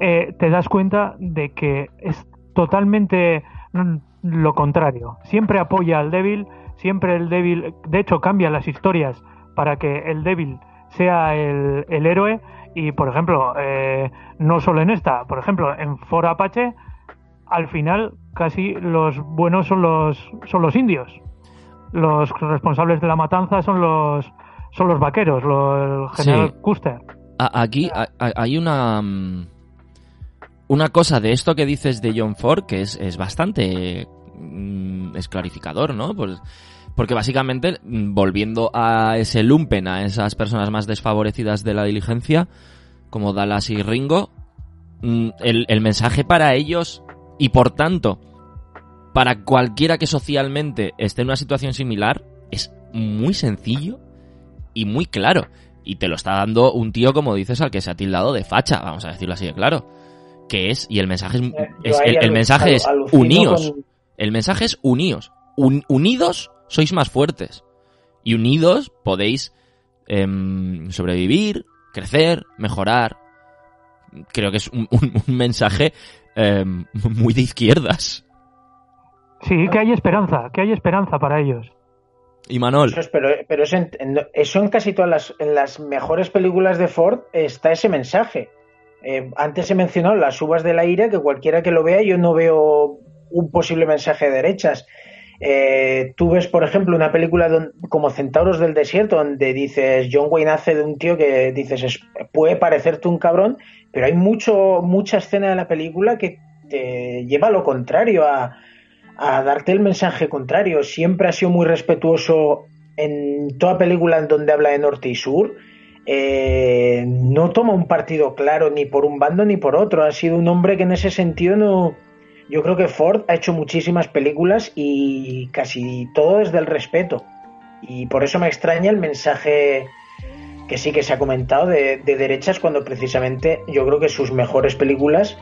eh, te das cuenta de que es totalmente mm, lo contrario. Siempre apoya al débil, siempre el débil, de hecho cambia las historias para que el débil sea el, el héroe y, por ejemplo, eh, no solo en esta, por ejemplo, en For Apache, al final casi los buenos son los son los indios. Los responsables de la matanza son los son los vaqueros, lo- el general Sí. Custer. A- Aquí a- hay una mm, una cosa de esto que dices de John Ford que es, es bastante mm, esclarificador, ¿no? Pues porque básicamente mm, volviendo a ese lumpen, a esas personas más desfavorecidas de la diligencia, como Dallas y Ringo, mm, el, el mensaje para ellos y por tanto para cualquiera que socialmente esté en una situación similar es muy sencillo y muy claro. Y te lo está dando un tío, como dices, al que se ha tildado de facha, vamos a decirlo así de claro. Que es, y el mensaje es, Eh, es- el, mensaje es uníos. con- El mensaje es uníos. Un- unidos sois más fuertes. Y unidos podéis em, sobrevivir, crecer, mejorar. Creo que es un, un- un mensaje em, muy de izquierdas. Sí, que hay esperanza, que hay esperanza para ellos. Y Manol, Eso es, pero, pero eso, en, en- eso en casi todas las, en las mejores películas de Ford está ese mensaje. Eh, antes he mencionado las uvas de la ira, que cualquiera que lo vea, yo no veo un posible mensaje de derechas. Eh, tú ves, por ejemplo, una película como Centauros del Desierto, donde dices, John Wayne hace de un tío que dices, es- puede parecerte un cabrón, pero hay mucho, mucha escena de la película que te lleva a lo contrario, a, a darte el mensaje contrario. Siempre ha sido muy respetuoso en toda película en donde habla de norte y sur. Eh, no toma un partido claro ni por un bando ni por otro. Ha sido un hombre que en ese sentido no. Yo creo que Ford ha hecho muchísimas películas y casi todo es del respeto. Y por eso me extraña el mensaje que sí que se ha comentado de, de derechas cuando precisamente yo creo que sus mejores películas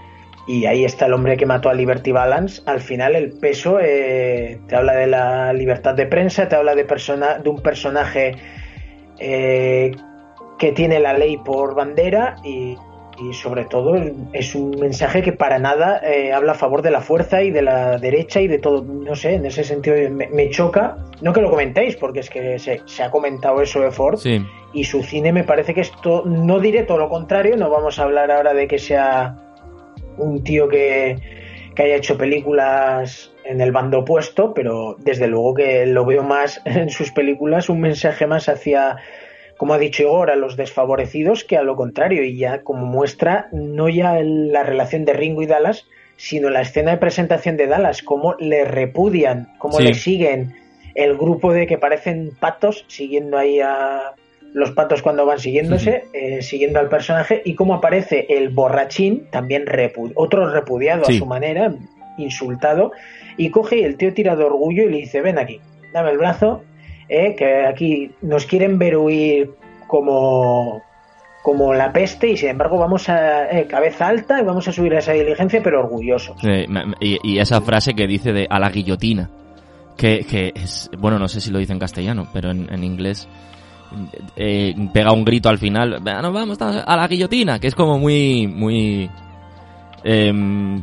y ahí está el hombre que mató a Liberty Balance. Al final el peso eh, te habla de la libertad de prensa, te habla de, persona, de un personaje eh, que tiene la ley por bandera y, y sobre todo es un mensaje que para nada eh, habla a favor de la fuerza y de la derecha y de todo. No sé, en ese sentido me, me choca. No que lo comentéis, porque es que se, se ha comentado eso de Ford sí. y su cine me parece que esto no diré todo lo contrario, no vamos a hablar ahora de que sea un tío que, que haya hecho películas en el bando opuesto, pero desde luego que lo veo más <laughs> en sus películas un mensaje más hacia como ha dicho Igor, a los desfavorecidos que a lo contrario, y ya como muestra no ya la relación de Ringo y Dallas, sino la escena de presentación de Dallas, cómo le repudian, cómo le siguen el grupo de que parecen patos, siguiendo ahí a los patos cuando van siguiéndose, eh, siguiendo al personaje, y cómo aparece el borrachín, también otro repudiado a su manera, insultado, y coge y el tío tira de orgullo y le dice, ven aquí, dame el brazo, eh, que aquí nos quieren ver huir como como la peste y sin embargo vamos a eh, cabeza alta y vamos a subir a esa diligencia pero orgullosos. y, esa frase que dice de a la guillotina, que, que, es, bueno, no sé si lo dice en castellano, pero en, inglés eh, pega un grito al final, no, vamos a la guillotina, que es como muy, muy em,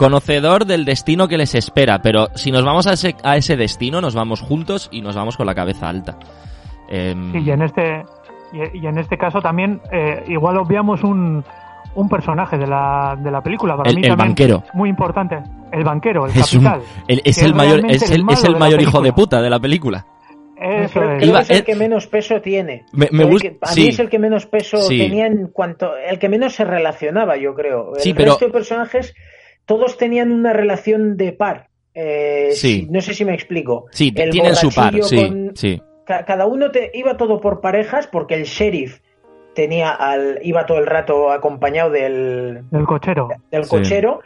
conocedor del destino que les espera, pero si nos vamos a ese, a ese destino, nos vamos juntos y nos vamos con la cabeza alta. Em, y en este y, en este caso también, eh, igual obviamos un, un personaje de la, de la película. Para el, mí el banquero. Muy importante. El banquero, el <laughs> es capital. es, el mayor, es el, es el mayor hijo de puta de la película. Eso es. el que menos peso tiene. Me, gusta, a mí es el que menos peso tenía en cuanto. El que menos se relacionaba, yo creo. El sí, resto de personajes, todos tenían una relación de par. Eh, sí. No sé si me explico. Sí, tienen su par, sí, sí cada uno te, iba todo por parejas porque el sheriff tenía al iba todo el rato acompañado del del cochero del cochero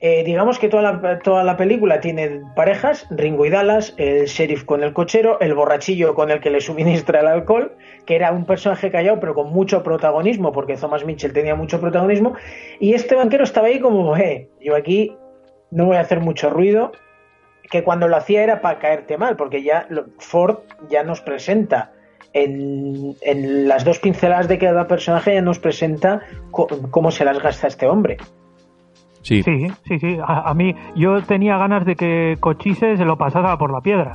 eh, digamos que toda la, toda la película tiene parejas Ringo y Dallas el sheriff con el cochero el borrachillo con el que le suministra el alcohol que era un personaje callado pero con mucho protagonismo porque Thomas Mitchell tenía mucho protagonismo y este banquero estaba ahí como eh, yo aquí no voy a hacer mucho ruido que cuando lo hacía era para caerte mal, porque ya Ford ya nos presenta en, las dos pinceladas de cada personaje ya nos presenta cómo se las gasta este hombre. Sí, sí, sí. sí. A, mí yo tenía ganas de que Cochise se lo pasara por la piedra.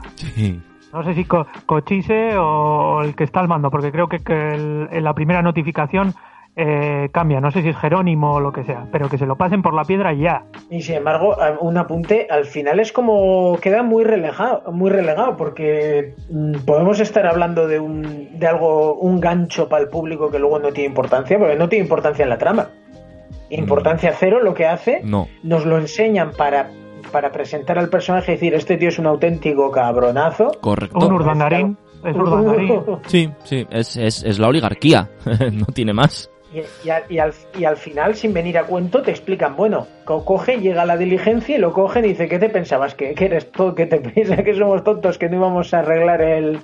No sé si Cochise o el que está al mando, porque creo que, en la primera notificación eh, cambia. No sé si es Jerónimo o lo que sea, pero que se lo pasen por la piedra ya. Y sin embargo, un apunte, al final es como queda muy relegado, muy relegado, porque mm, podemos estar hablando de un de algo, un gancho para el público que luego no tiene importancia, porque no tiene importancia en la trama. Importancia mm. cero, lo que hace, no. nos lo enseñan para para presentar al personaje y decir, este tío es un auténtico cabronazo. Correcto. Un urdangarín. Es urdangarín. <laughs> Sí, sí, es, es, es la oligarquía, <laughs> no tiene más. Y, al, final, sin venir a cuento, te explican, bueno, coge, llega la diligencia y lo cogen y dice, ¿qué te pensabas? ¿Que, eres todo? ¿Que te <laughs> piensas que somos tontos? ¿Que no íbamos a arreglar el,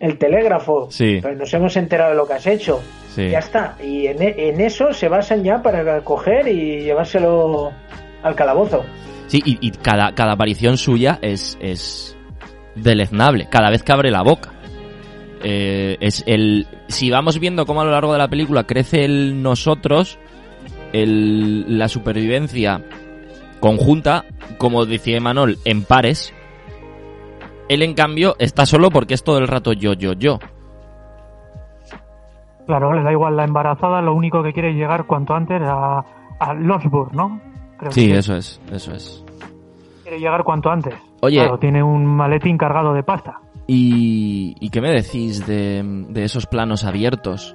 el telégrafo? Sí. Pues nos hemos enterado de lo que has hecho. Sí. Ya está. Y en, en, eso se basan ya para coger y llevárselo al calabozo. Sí, y, y cada, cada aparición suya es, es deleznable, cada vez que abre la boca. Eh, es el si vamos viendo cómo a lo largo de la película crece el nosotros, el, la supervivencia conjunta, como decía Emanuel, en pares. Él, en cambio, está solo porque es todo el rato yo, yo, yo. Claro, le da igual la embarazada, lo único que quiere es llegar cuanto antes a, a Losburg, ¿no? sí, eso es, eso es. Quiere llegar cuanto antes. Oye. Claro, tiene un maletín cargado de pasta. ¿Y, qué me decís de, esos planos abiertos?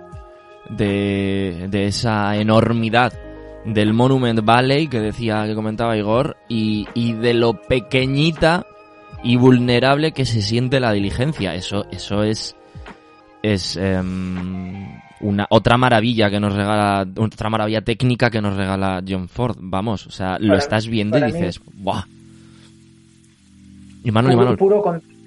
De, esa enormidad del Monument Valley que decía, que comentaba Igor, y, de lo pequeñita y vulnerable que se siente la diligencia. Eso, eso es, es em, una otra maravilla que nos regala, otra maravilla técnica que nos regala John Ford. Vamos, o sea, lo estás viendo y dices, ¡buah! Y Manuel, Puro,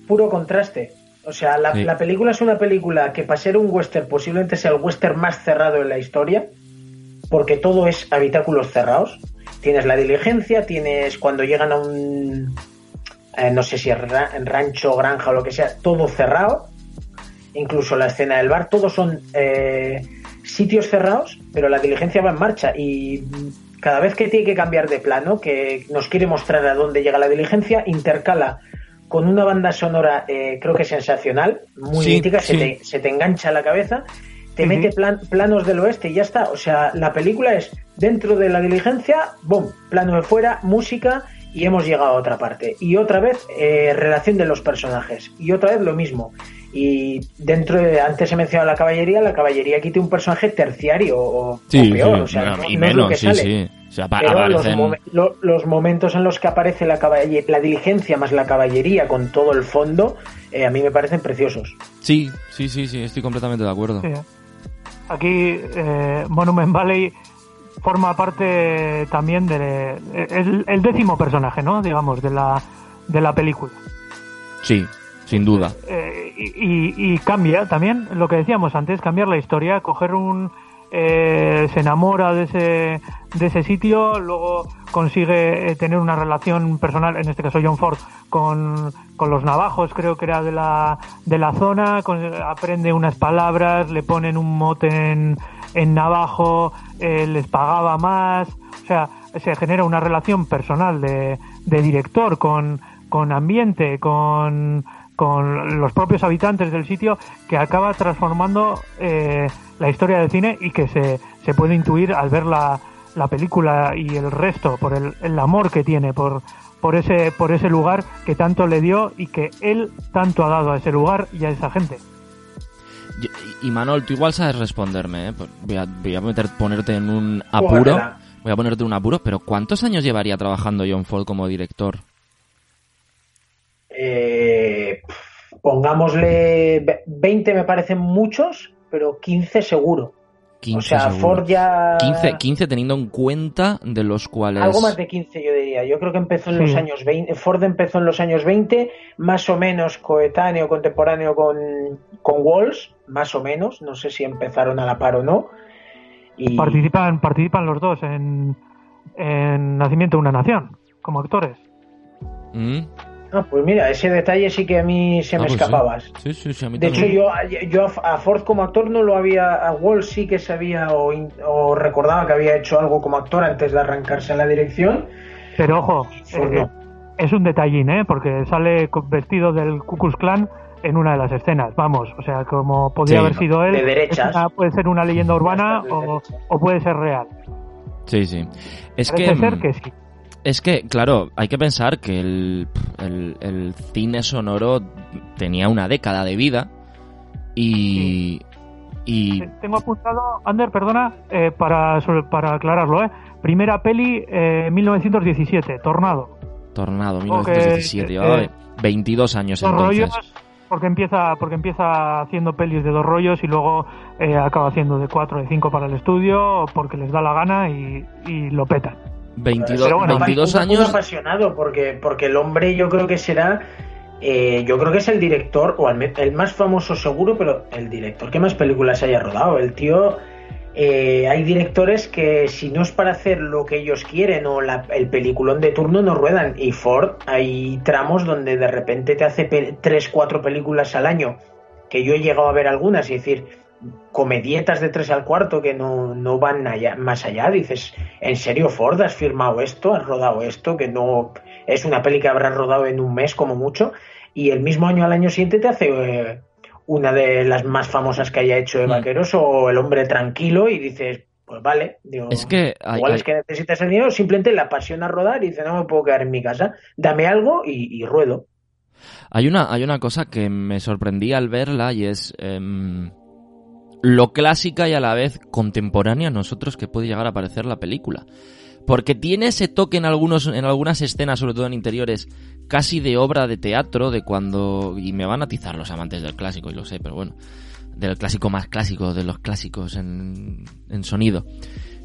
puro contraste. O sea, la, película es una película que para ser un western posiblemente sea el western más cerrado en la historia, porque todo es habitáculos cerrados. Tienes la diligencia, tienes cuando llegan a un, eh, no sé si es rancho, granja o lo que sea, todo cerrado. Incluso la escena del bar, todos son eh, sitios cerrados, pero la diligencia va en marcha y cada vez que tiene que cambiar de plano, que nos quiere mostrar a dónde llega la diligencia, intercala con una banda sonora eh, creo que sensacional, muy mítica, se, te, se, te, engancha a la cabeza, te mete planos del oeste y ya está. O sea, la película es dentro de la diligencia, boom, plano de fuera, música y hemos llegado a otra parte. Y otra vez, eh, relación de los personajes. Y otra vez lo mismo. y dentro de, antes he mencionado la caballería, la caballería aquí tiene un personaje terciario o, peor, o sea, y menos, sí, sí. O sea, Pero los, momentos en los que aparece la, la diligencia más la caballería con todo el fondo, eh, a mí me parecen preciosos. Sí, sí, sí, sí, estoy completamente de acuerdo. Aquí eh, Monument Valley forma parte también de el, décimo personaje, ¿no? Digamos, de la, de la película. Sí, sin duda. Eh, y, y, cambia también, lo que decíamos antes, cambiar la historia, coger un... Eh, se enamora de ese, de ese sitio, luego consigue tener una relación personal, en este caso John Ford, con, con los navajos, creo que era de la, de la zona, aprende unas palabras, le ponen un mote en, en Navajo eh, les pagaba más, o sea, se genera una relación personal de, de director con, con ambiente, con, con los propios habitantes del sitio que acaba transformando eh, la historia del cine y que se, se puede intuir al ver la, la película y el resto por el, el, amor que tiene por, por ese por ese lugar que tanto le dio y que él tanto ha dado a ese lugar y a esa gente y Manol, tú igual sabes responderme, ¿eh? Pues voy, a, voy a meter, ponerte en un apuro. Voy a ponerte en un apuro, pero ¿cuántos años llevaría trabajando John Ford como director? Eh, pongámosle 20 me parecen muchos, pero 15 seguro. 15 o sea, Ford ya... 15, 15 teniendo en cuenta de los cuales... Algo más de 15 yo diría. Yo creo que empezó en los años 20. Ford empezó en los años 20, más o menos coetáneo, contemporáneo con, con Walls, más o menos. No sé si empezaron a la par o no. Y... Participan, participan los dos en, en Nacimiento de una Nación, como actores. Mm. Ah, pues mira, ese detalle sí que a mí se ah, me pues escapaba. Sí. Sí, sí, a mí de hecho, yo, yo a Ford como actor no lo había, a Wall sí que sabía o, recordaba que había hecho algo como actor antes de arrancarse en la dirección. Pero ojo, eh, es un detallín, ¿eh? Porque sale vestido del Ku Klux Klan en una de las escenas, vamos, o sea, como podría haber sido él. De derechas. puede ser una leyenda urbana o, o, puede ser real. Sí, sí. Es Parece que... ser mm, que sí. Es que, claro, hay que pensar que el, el, cine sonoro tenía una década de vida y... y... Tengo apuntado, Ander, perdona, eh, para, para aclararlo, ¿eh? Primera peli, eh, 1917, Tornado. Tornado, 1917, eh, 22 años dos entonces. Rollos, porque empieza, porque empieza haciendo pelis de dos rollos y luego eh, acaba haciendo de cuatro, de cinco para el estudio, porque les da la gana y, y lo petan. 22, bueno, 22 años. apasionado porque, porque el hombre yo creo que será. Eh, yo creo que es el director, o el, más famoso seguro, pero el director que más películas haya rodado. El tío. Eh, hay directores que si no es para hacer lo que ellos quieren o el peliculón de turno no ruedan. Y Ford hay tramos donde de repente te hace 3, 4 películas al año. Que yo he llegado a ver algunas y decir, comedietas de tres al cuarto que no, no van allá, más allá. Dices, ¿en serio Ford has firmado esto? ¿Has rodado esto? Que no es una peli que habrás rodado en un mes como mucho. Y el mismo año al año siguiente te hace eh, una de las más famosas que haya hecho de mm. Vaqueros o El hombre tranquilo y dices, pues vale, digo, es que igual es que necesitas el dinero, simplemente la pasión a rodar y dice, no me puedo quedar en mi casa, dame algo y, ruedo. Hay una, hay una cosa que me sorprendía al verla y es... Em, lo clásica y a la vez contemporánea nosotros que puede llegar a parecer la película. Porque tiene ese toque en, algunos, en algunas escenas, sobre todo en interiores, casi de obra de teatro, de cuando... Y me van a atizar los amantes del clásico, y lo sé, pero bueno. Del clásico más clásico, de los clásicos en, en sonido.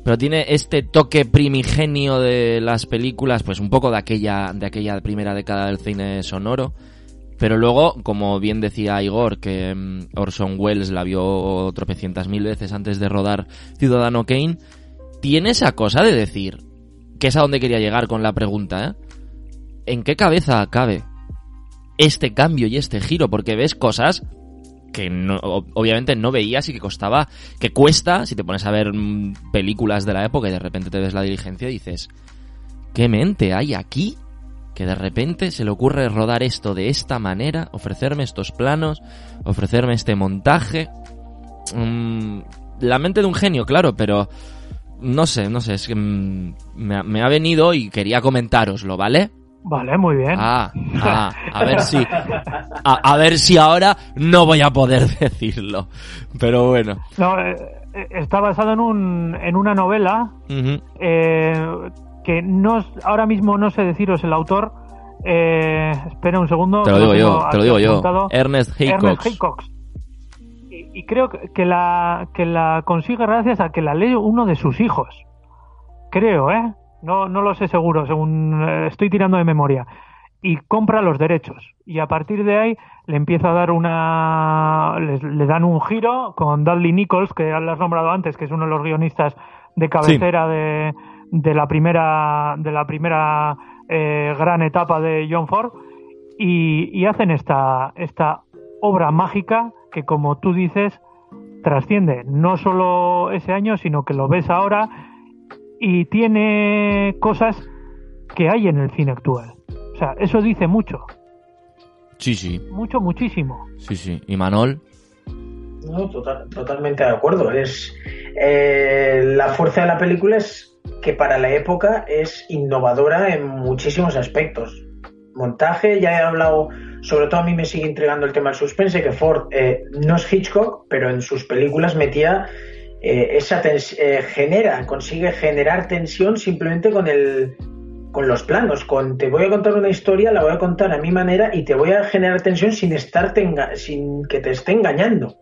Pero tiene este toque primigenio de las películas, pues un poco de aquella, de aquella primera década del cine sonoro pero luego, como bien decía Igor, que mm, Orson Welles la vio tropecientas mil veces antes de rodar Ciudadano Kane, tiene esa cosa de decir, que es a donde quería llegar con la pregunta, ¿eh? ¿En qué cabeza cabe este cambio y este giro? Porque ves cosas que obviamente no veías y que costaba, que cuesta, si te pones a ver mm, películas de la época y de repente te ves la diligencia y dices, ¿qué mente hay aquí? Que de repente se le ocurre rodar esto de esta manera, ofrecerme estos planos, ofrecerme este montaje. Mm, la mente de un genio, claro, pero no sé, no sé, es que mm, me, ha venido y quería comentároslo, ¿vale? Vale, muy bien. Ah, ah, a ver si, a, ver si ahora no voy a poder <laughs> decirlo. Pero bueno. No, eh, eh, está basado en un, en una novela eh, que no, ahora mismo no sé deciros el autor. espera un segundo. Te lo digo yo, te lo digo yo. Ernest Haycox. Y, creo que la, que la consigue gracias a que la lee uno de sus hijos. Creo, ¿eh? No, no lo sé seguro, según eh, estoy tirando de memoria. Y compra los derechos. Y a partir de ahí le empieza a dar una. Le, dan un giro con Dudley Nichols, que has nombrado antes, que es uno de los guionistas de cabecera de, de, la primera, de la primera eh, gran etapa de John Ford. Y, y hacen esta, esta obra mágica que, como tú dices, trasciende no solo ese año, sino que lo ves ahora y tiene cosas que hay en el cine actual. O sea, eso dice mucho. Sí, sí. Mucho, muchísimo. Sí, sí. ¿Y Manol? No, totalmente de acuerdo. Es eh, la fuerza de la película es que para la época es innovadora en muchísimos aspectos. Montaje, ya he hablado, sobre todo a mí me sigue intrigando el tema del suspense, que Ford eh, no es Hitchcock, pero en sus películas metía eh, esa eh, genera, consigue generar tensión simplemente con el con los planos, con te voy a contar una historia, la voy a contar a mi manera y te voy a generar tensión sin estarte sin que te esté engañando.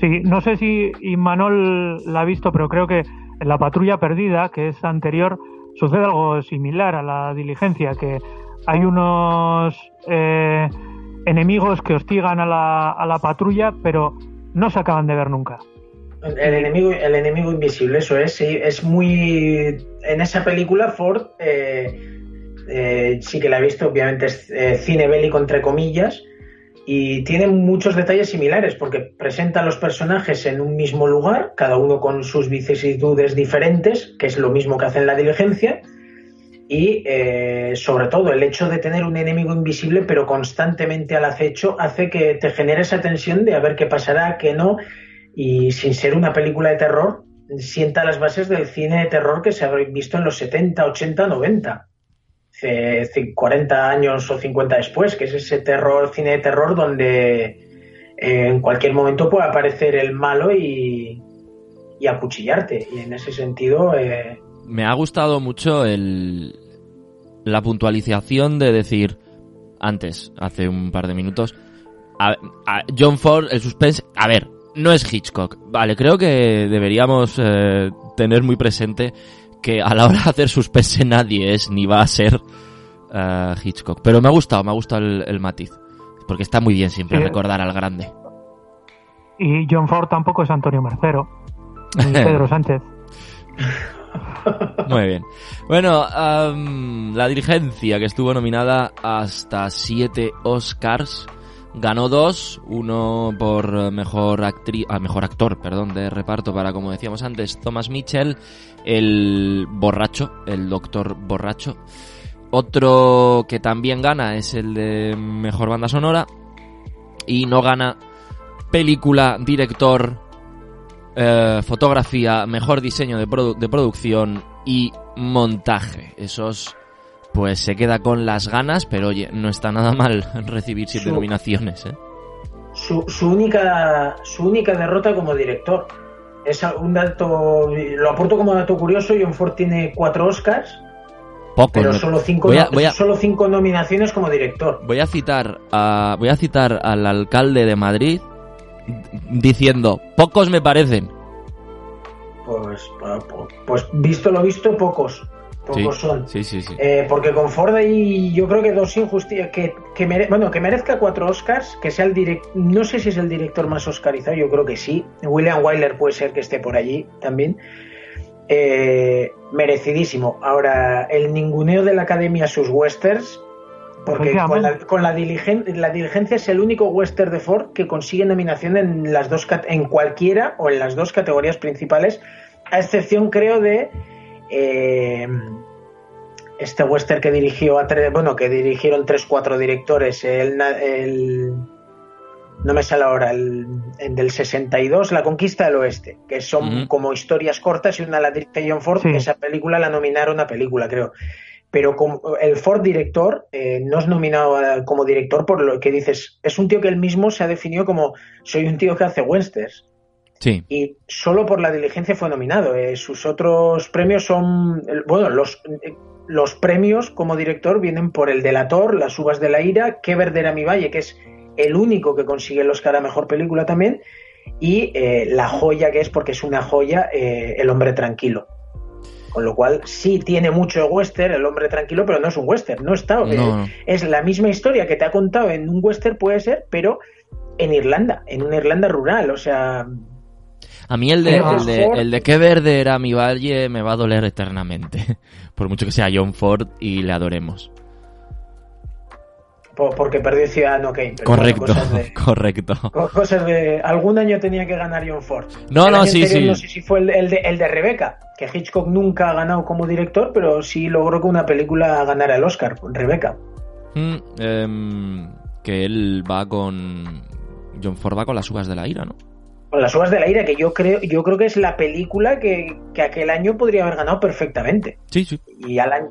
Sí, no sé si Imanol la ha visto, pero creo que en la patrulla perdida, que es anterior, sucede algo similar a la diligencia, que hay unos eh, enemigos que hostigan a la, a la patrulla, pero no se acaban de ver nunca. El enemigo, el enemigo invisible, eso es, sí, es muy... En esa película Ford eh, eh, sí que la he visto, obviamente es eh, cine bélico entre comillas, y tiene muchos detalles similares, porque presenta a los personajes en un mismo lugar, cada uno con sus vicisitudes diferentes, que es lo mismo que hace en la diligencia, y sobre todo el hecho de tener un enemigo invisible pero constantemente al acecho hace que te genere esa tensión de a ver qué pasará, qué no, y sin ser una película de terror, sienta las bases del cine de terror que se ha visto en los 70, 80, 90. 40 años o 50 después, que es ese terror, cine de terror donde eh, en cualquier momento puede aparecer el malo y, y acuchillarte. Y en ese sentido... Eh, Me ha gustado mucho el, la puntualización de decir antes, hace un par de minutos, John Ford, el suspense... A ver, no es Hitchcock. Vale, creo que deberíamos eh, tener muy presente que a la hora de hacer suspense nadie es ni va a ser eh, Hitchcock. Pero me ha gustado, me ha gustado el, matiz. Porque está muy bien siempre recordar al grande. Y John Ford tampoco es Antonio Mercero. Ni <laughs> Pedro Sánchez. Muy bien. Bueno, la dirigencia que estuvo nominada hasta siete Oscars Ganó dos, uno por mejor actriz, ah, mejor actor, perdón, de reparto para, como decíamos antes, Thomas Mitchell, el borracho, el doctor borracho. Otro que también gana es el de mejor banda sonora y no gana película, director, eh, fotografía, mejor diseño de, de producción y montaje. Esos pues se queda con las ganas, pero oye, no está nada mal <laughs> recibir siete nominaciones. ¿eh? Su, única, su única derrota como director. Es un dato, lo aporto como dato curioso, John Ford tiene cuatro Oscars, pero solo cinco, solo cinco nominaciones como director. Voy a citar a, voy a citar al alcalde de Madrid diciendo, pocos me parecen. Pues, pues, pues visto lo visto, pocos pocos son. Sí, sí, sí. Eh, porque con Ford hay, yo creo que dos injusticias. Que, que bueno, que merezca cuatro Oscars, que sea el director. No sé si es el director más oscarizado, yo creo que sí. William Wyler puede ser que esté por allí también. Eh, merecidísimo. Ahora, el ninguneo de la academia a sus westerns. Porque con, la, con la, la, diligencia es el único western de Ford que consigue nominación en las dos en cualquiera o en las dos categorías principales, a excepción creo de eh, este western que dirigió a bueno, que dirigieron tres, cuatro directores, el, no me sale ahora, el, del 62, La Conquista del Oeste, que son como historias cortas y una la dirige John Ford, esa película la nominaron a película, creo. pero como el Ford director eh, no es nominado como director por lo que dices, es un tío que él mismo se ha definido como soy un tío que hace westerns. Sí. Y solo por la diligencia fue nominado. Eh, sus otros premios son, bueno, los, los premios como director vienen por El Delator, Las Uvas de la Ira, Qué Verde era mi Valle, que es el único que consigue el Oscar a Mejor Película también, y eh, La Joya, que es porque es una joya, El Hombre Tranquilo. Con lo cual sí tiene mucho western, el hombre tranquilo, pero no es un western, no está. No. Es la misma historia que te ha contado en un western, puede ser, pero en Irlanda, en una Irlanda rural, o sea... A mí el de, el de, el de qué verde era mi valle me va a doler eternamente, <laughs> por mucho que sea John Ford y le adoremos. Porque perdió Ciudadano Kane. Correcto, bueno, cosas de, <laughs> correcto. Cosas de... Algún año tenía que ganar John Ford. No, el no, sí, sí. No sé si fue el, el, de, el de Rebeca, que Hitchcock nunca ha ganado como director, pero sí logró que una película ganara el Oscar, Rebeca. Mm, eh, que él va con... John Ford va con las uvas de la ira, ¿no? Con las uvas de la ira, que yo creo, yo creo que es la película que, que aquel año podría haber ganado perfectamente. Sí, sí. Y al año,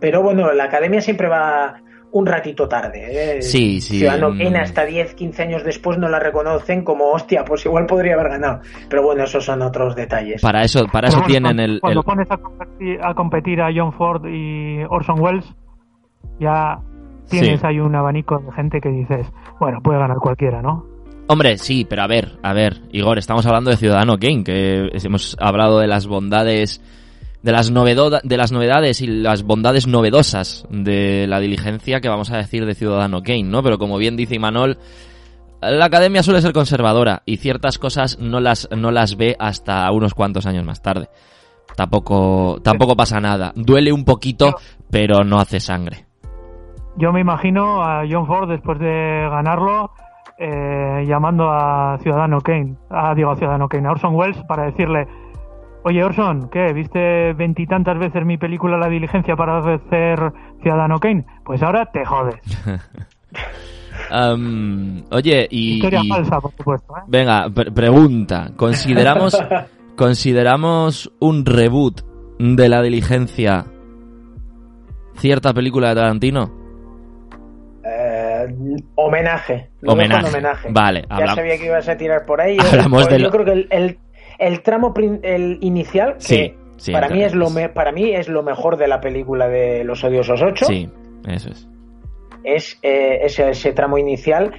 pero bueno, la academia siempre va un ratito tarde. ¿eh? Sí, sí. Ciudadano Kane hasta 10, 15 años después no la reconocen como, hostia, pues igual podría haber ganado. Pero bueno, esos son otros detalles. Para eso, para eso bueno, tienen cuando, el... Cuando el- pones a competir, a competir a John Ford y Orson Welles, ya tienes Sí. ahí un abanico de gente que dices, bueno, puede ganar cualquiera, ¿no? Hombre, sí, pero a ver, a ver, Igor, estamos hablando de Ciudadano Kane, que hemos hablado de las bondades, de las, novedo- de las novedades y las bondades novedosas de la diligencia que vamos a decir de Ciudadano Kane, ¿no? Pero como bien dice Imanol, la academia suele ser conservadora y ciertas cosas no las, no las ve hasta unos cuantos años más tarde. Tampoco, tampoco pasa nada. Duele un poquito, pero no hace sangre. Yo me imagino a John Ford después de ganarlo eh, llamando a Ciudadano Kane, a, digo a Ciudadano Kane, a Orson Welles para decirle, oye Orson, ¿qué? ¿Viste veintitantas veces mi película La Diligencia para hacer Ciudadano Kane? Pues ahora te jodes. <laughs> Oye, y... Historia y- falsa, por supuesto. ¿eh? Venga, pre- pregunta. ¿Consideramos, <laughs> ¿Consideramos un reboot de la diligencia cierta película de Tarantino? Homenaje. Lo Homenaje. homenaje. Vale, Ya sabía que ibas a tirar por ahí. Yo- <laughs> Hablamos pues de yo lo- creo que el, el- el tramo el inicial, que Sí, sí, para, mí es lo me- para mí es lo mejor de la película de Los Odiosos 8. Sí, eso es. es eh, ese, ese tramo inicial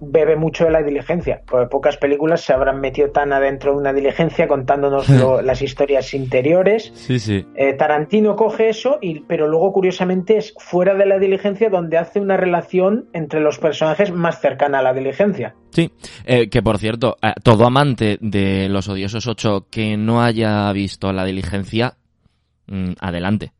bebe mucho de la diligencia. Porque pocas películas se habrán metido tan adentro de una diligencia contándonos <laughs> lo- las historias interiores. Sí, sí. Eh, Tarantino coge eso, y, pero luego curiosamente es fuera de la diligencia donde hace una relación entre los personajes más cercana a la diligencia. Sí, eh, que por cierto, eh, todo amante de Los Odiosos 8 que no haya visto la diligencia, mm, adelante.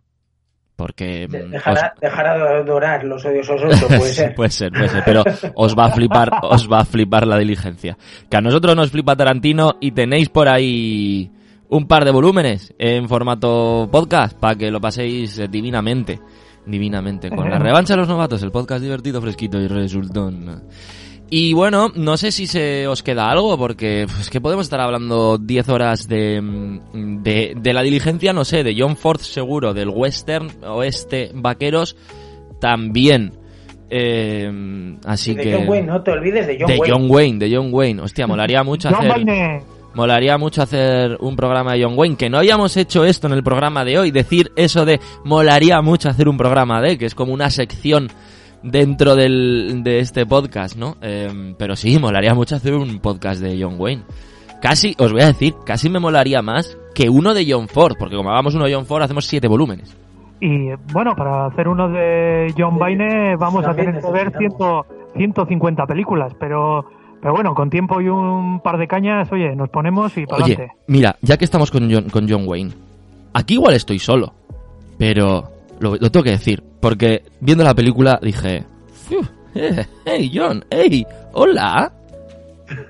Porque... Mm, Dejará, os- dejará de adorar los odiosos ocho, puede <laughs> Sí, ser. puede ser, puede ser, pero os va a flipar, <laughs> os va a flipar la diligencia. Que a nosotros nos flipa Tarantino y tenéis por ahí un par de volúmenes en formato podcast para que lo paséis eh, divinamente. Divinamente. Con la revancha de los novatos, el podcast divertido, fresquito y resultón. Y bueno, no sé si se os queda algo, porque pues, es que podemos estar hablando 10 horas de, mm, de, de la diligencia, no sé, de John Ford seguro, del western, oeste, vaqueros, también. Eh, así de que... John Wayne, no te olvides de John de Wayne. John Wayne, de John Wayne. Hostia, molaría mucho John hacer... Wayne. Molaría mucho hacer un programa de John Wayne, que no habíamos hecho esto en el programa de hoy, decir eso de molaría mucho hacer un programa de, que es como una sección dentro del, de este podcast, ¿no? Eh, pero sí, molaría mucho hacer un podcast de John Wayne. Casi, os voy a decir, casi me molaría más que uno de John Ford, porque como hagamos uno de John Ford hacemos siete volúmenes. Y bueno, para hacer uno de John Wayne vamos a tener que ver necesitamos. 100 150 películas, pero pero bueno, con tiempo y un par de cañas, oye, nos ponemos y para Oye, adelante. mira, ya que estamos con John, con John Wayne, aquí igual estoy solo, pero lo, lo tengo que decir, porque viendo la película dije, "Fiu, eh, hey John, hey, hola.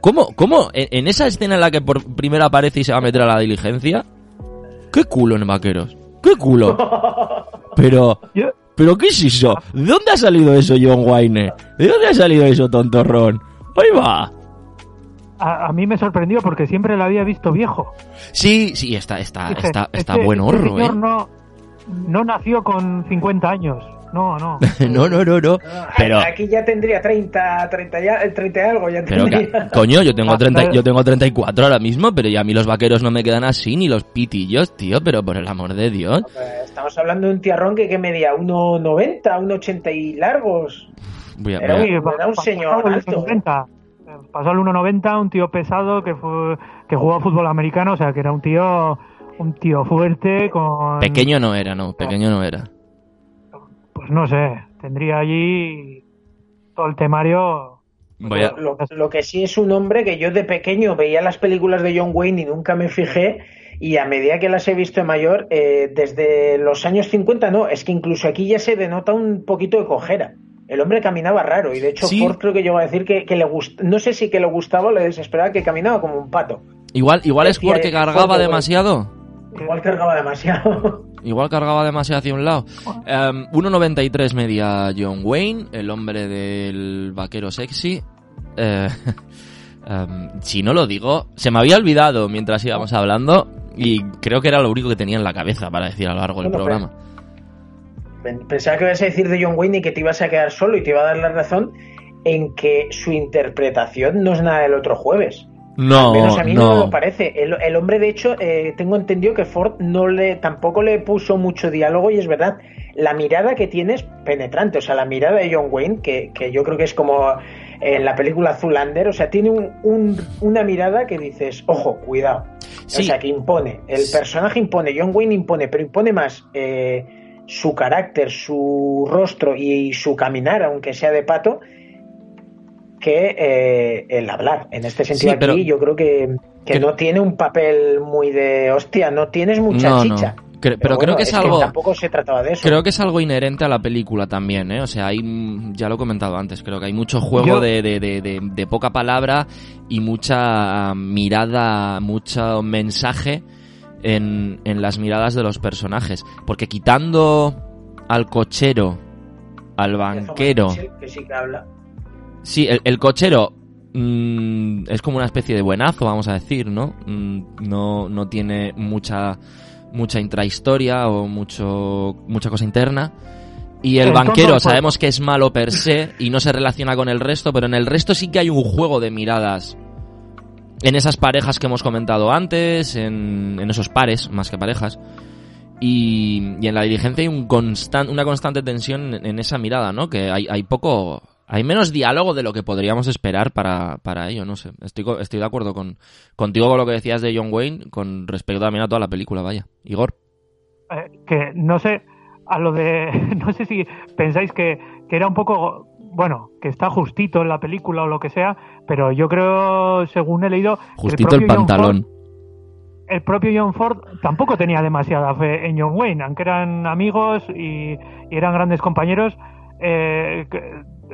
¿Cómo, cómo, en, en esa escena en la que por primera aparece y se va a meter a la diligencia? ¿Qué culo en vaqueros? ¿Qué culo? Pero, ¿pero qué es eso? ¿De dónde ha salido eso, John Wayne? ¿De dónde ha salido eso, tontorrón? Ahí va. a, a mí me sorprendió porque siempre lo había visto viejo. Sí, sí, está, está, está, está este- buen este horro, señor eh. no, no nació con 50 años. <laughs> No, no. no, no, no, no. Pero, Aquí ya tendría 30, 30, ya, 30 y algo. Ya pero tendría. <laughs> coño, yo tengo, Ah, 30, pero- yo tengo 34 ahora mismo, pero ya a mí los vaqueros no me quedan así, ni los pitillos, tío, pero por el amor de Dios. Eh, Estamos hablando de un tiarrón que, que medía 1,90, 1,80 y largos. Voy a- Era voy a- Sí, Era un pasó señor el alto. 1,90. Pasó al 1.90, un tío pesado que fue que jugó a fútbol americano, o sea, que era un tío un tío fuerte con Pequeño no era, no, pequeño no era. pues no sé, tendría allí todo el temario Voy a- Lo, lo que sí es un hombre que yo de pequeño veía las películas de John Wayne y nunca me fijé. Y a medida que las he visto de mayor, eh, desde los años 50, no, es que incluso aquí ya se denota un poquito de cojera. El hombre caminaba raro y de hecho Sí. Ford creo que llegó a decir que, que le gust no sé si que le gustaba o le desesperaba que caminaba como un pato. Igual, igual es porque eh, cargaba fuerte, demasiado. Igual cargaba demasiado. Igual cargaba demasiado hacia un lado. Em, 1.93 media John Wayne, el hombre del vaquero sexy. Eh, <laughs> em, si no lo digo, se me había olvidado mientras íbamos hablando y creo que era lo único que tenía en la cabeza para decir a lo largo del Bueno, programa. Pensaba que ibas a decir de John Wayne y que te ibas a quedar solo y te iba a dar la razón en que su interpretación no es nada del otro jueves. No, Al menos a mí no, me no. lo parece. El, el hombre, de hecho, eh, tengo entendido que Ford no le tampoco le puso mucho diálogo y es verdad. La mirada que tiene es penetrante. O sea, la mirada de John Wayne, que, que yo creo que es como en la película Zulander, o sea, tiene un- un- una mirada que dices, ojo, cuidado. Sí. O sea, que impone. El personaje impone, John Wayne impone, pero impone más eh, su carácter, su rostro y su caminar, aunque sea de pato, que eh, el hablar. En este sentido, Sí, aquí yo creo que, que que- no tiene un papel muy de hostia, no tienes mucha No, no. chicha. Cre- pero creo que es algo- tampoco se trataba de eso. Creo que es algo inherente a la película también, ¿eh? O sea, hay, ya lo he comentado antes, creo que hay mucho juego Yo- de, de, de, de- de poca palabra y mucha mirada, mucho mensaje en, en las miradas de los personajes. Porque quitando al cochero, al banquero... Que sí que habla. Sí, el, el cochero mm, es como una especie de buenazo, vamos a decir, ¿no? Mm, no, no tiene mucha, mucha intrahistoria o mucho, mucha cosa interna. Y el banquero pues- sabemos que es malo per se y no se relaciona con el resto, pero en el resto sí que hay un juego de miradas. En esas parejas que hemos comentado antes, en, en esos pares, más que parejas. Y, y en la dirigencia hay un una constante tensión en, en esa mirada, ¿no? Que hay, hay poco... Hay menos diálogo de lo que podríamos esperar para, para ello, no sé. Estoy, estoy de acuerdo con, contigo con lo que decías de John Wayne, con respecto también a toda la película, vaya. Igor. eh, que no sé a lo de <laughs> no sé si pensáis que, que era un poco bueno que está justito en la película o lo que sea pero yo creo según he leído Justito el, pantalón. Ford- el propio John Ford tampoco tenía demasiada fe en John Wayne aunque eran amigos y, y eran grandes compañeros eh,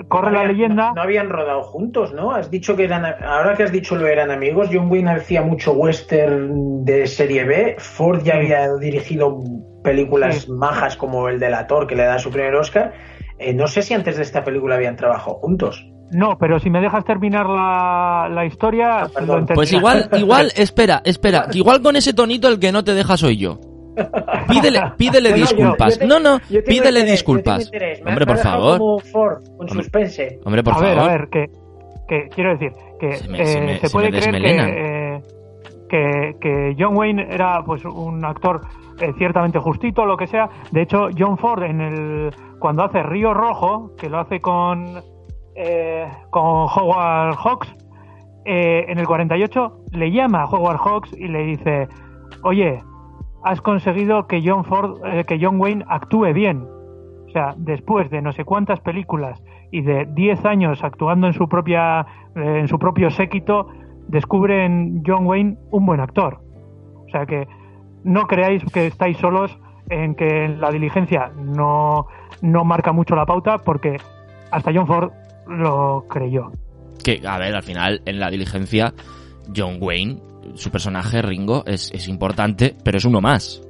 corre No la leyenda No, no habían rodado juntos, ¿no? Has dicho que eran. Ahora que has dicho lo eran amigos, John Wayne hacía mucho western de serie B. Ford ya Sí. había dirigido películas Sí. majas como el del Thor, que le da su primer Oscar. Eh, no sé si antes de esta película habían trabajado juntos. no pero si me dejas terminar la, la historia Ah, lo. Pues igual, <laughs> igual, espera, espera, igual con ese tonito el que no te deja soy yo. Pídele, pídele <laughs> No, no, yo- disculpas. yo te- no, no, yo tengo pídele interés, yo disculpas. interés. Me- Hombre, por favor. Como Ford, con Hombre. suspense. Hombre, por a ver, favor. a ver, que, que quiero decir que Se me- eh, se me- se se puede me creer que, eh, que, que John Wayne era pues un actor eh, ciertamente justito, lo que sea. De hecho, John Ford en el cuando hace Río Rojo, que lo hace con eh, con Howard Hawks, eh, en el 48 le llama a Howard Hawks y le dice, oye, has conseguido que John Ford, eh, que John Wayne actúe bien. O sea, después de no sé cuántas películas y de 10 años actuando en su propia eh, en su propio séquito, descubre en John Wayne un buen actor. O sea que no creáis que estáis solos en que la diligencia no, no marca mucho la pauta porque hasta John Ford lo creyó. Que, a ver, al final, en la diligencia, John Wayne, su personaje, Ringo, es, es importante, pero es uno más.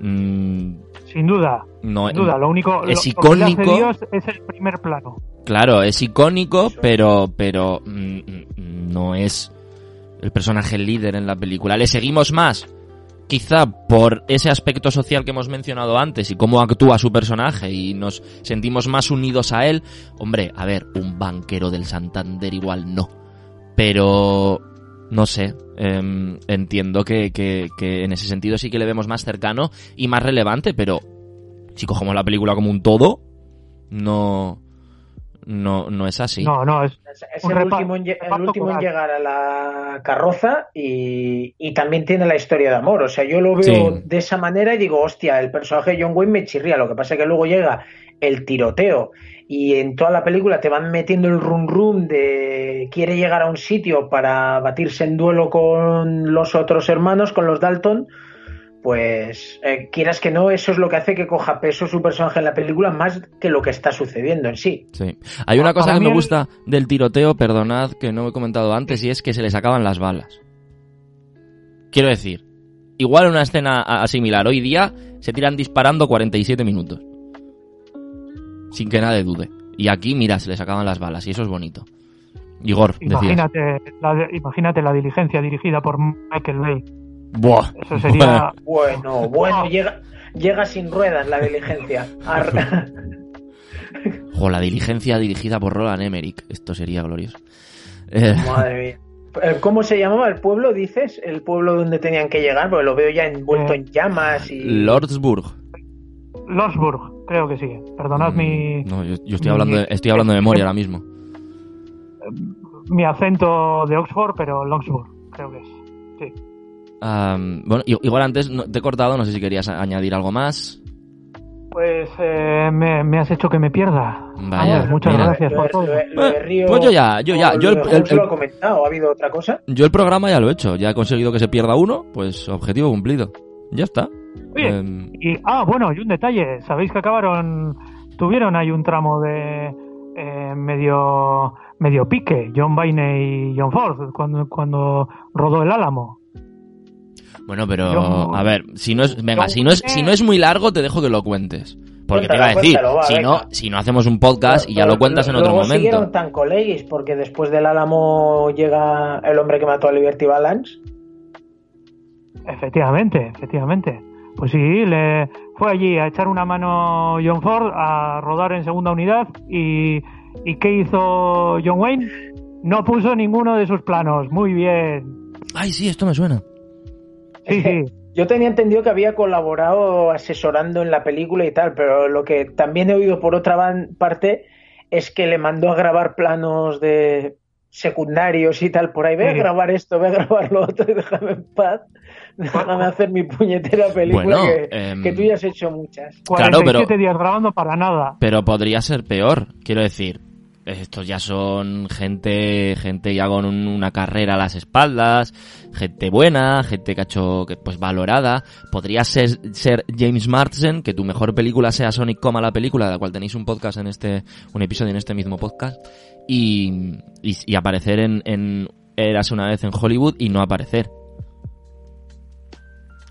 Mm, Sin duda, no, sin duda. Lo único es lo- lo que icónico. Dios es el primer plano. Claro, es icónico, pero, pero mm, mm, no es el personaje líder en la película. ¿Le seguimos más? quizá por ese aspecto social que hemos mencionado antes y cómo actúa su personaje y nos sentimos más unidos a él, hombre, a ver, un banquero del Santander igual no. Pero, no sé, em, entiendo que, que, que en ese sentido sí que le vemos más cercano y más relevante, pero si cogemos la película como un todo, no, no, no es así. No, no, es, es el, último en, el último en llegar a la carroza y, y, también tiene la historia de amor. O sea, yo lo veo sí. de esa manera y digo, hostia, el personaje de John Wayne me chirría. Lo que pasa es que luego llega el tiroteo y en toda la película te van metiendo el rum rum de quiere llegar a un sitio para batirse en duelo con los otros hermanos, con los Dalton pues eh, quieras que no, eso es lo que hace que coja peso su personaje en la película más que lo que está sucediendo en sí. Sí. Hay una cosa que me gusta del tiroteo, perdonad que no he comentado antes, y es que se les acaban las balas. Quiero decir, igual una escena similar hoy día se tiran disparando 47 minutos. Sin que nadie dude. Y aquí, mira, se les acaban las balas y eso es bonito. Igor, imagínate la, imagínate la diligencia dirigida por Michael Bay. Buah. Eso sería... Bueno, bueno, llega, llega sin ruedas la diligencia. <laughs> Jo, la diligencia dirigida por Roland Emmerich. Esto sería glorioso. Eh... Madre mía. ¿Cómo se llamaba el pueblo, dices? El pueblo donde tenían que llegar, porque lo veo ya envuelto eh, en llamas y... Lordsburg. Lordsburg, creo que sí. Perdonad mm, mi... No, yo, yo estoy, hablando de, estoy hablando de memoria ahora mismo. Mi acento de Oxford, pero Longsburg, creo que es. Sí. Um, bueno, igual antes te he cortado, no sé si querías añadir algo más. Pues eh, me, me, has hecho que me pierda. Vaya, muchas mira. gracias por todo. Río, pues yo ya, yo ya, yo el, el, el, lo he comentado, ¿ha habido otra cosa? Yo el programa ya lo he hecho, ya he conseguido que se pierda uno, pues objetivo cumplido. Ya está. Oye, eh, y, ah, bueno, y un detalle, sabéis que acabaron, tuvieron ahí un tramo de eh, medio medio pique, John Baine y John Ford, cuando, cuando rodó el Álamo. Bueno, pero a ver, si no es, venga, si no es, si no es muy largo, te dejo que lo cuentes. Porque cuéntalo, te iba a decir, cuéntalo, va, si no, si no hacemos un podcast pero, y ya lo cuentas en otro momento. siguieron tan colegis porque después del Álamo llega el hombre que mató a Liberty Balance. Efectivamente, efectivamente. Pues sí, le fue allí a echar una mano John Ford a rodar en segunda unidad y ¿y qué hizo John Wayne? No puso ninguno de sus planos. Muy bien. Ay, sí, esto me suena. Sí, sí. <laughs> Yo tenía entendido que había colaborado asesorando en la película y tal, pero lo que también he oído por otra parte es que le mandó a grabar planos de secundarios y tal por ahí. Ve sí. a grabar esto, ve a grabar lo otro y déjame en paz. Déjame hacer mi puñetera película bueno, que, eh, que, tú ya has hecho muchas. 47 claro, pero, días grabando para nada. Pero podría ser peor, quiero decir. Estos ya son gente, gente ya con un, una carrera a las espaldas, gente buena, gente que ha hecho, que, pues valorada. Podría ser, ser James Marsden, que tu mejor película sea Sonic Coma la película, de la cual tenéis un podcast en este, un episodio en este mismo podcast, y, y, y aparecer en, en Eras una vez en Hollywood y no aparecer.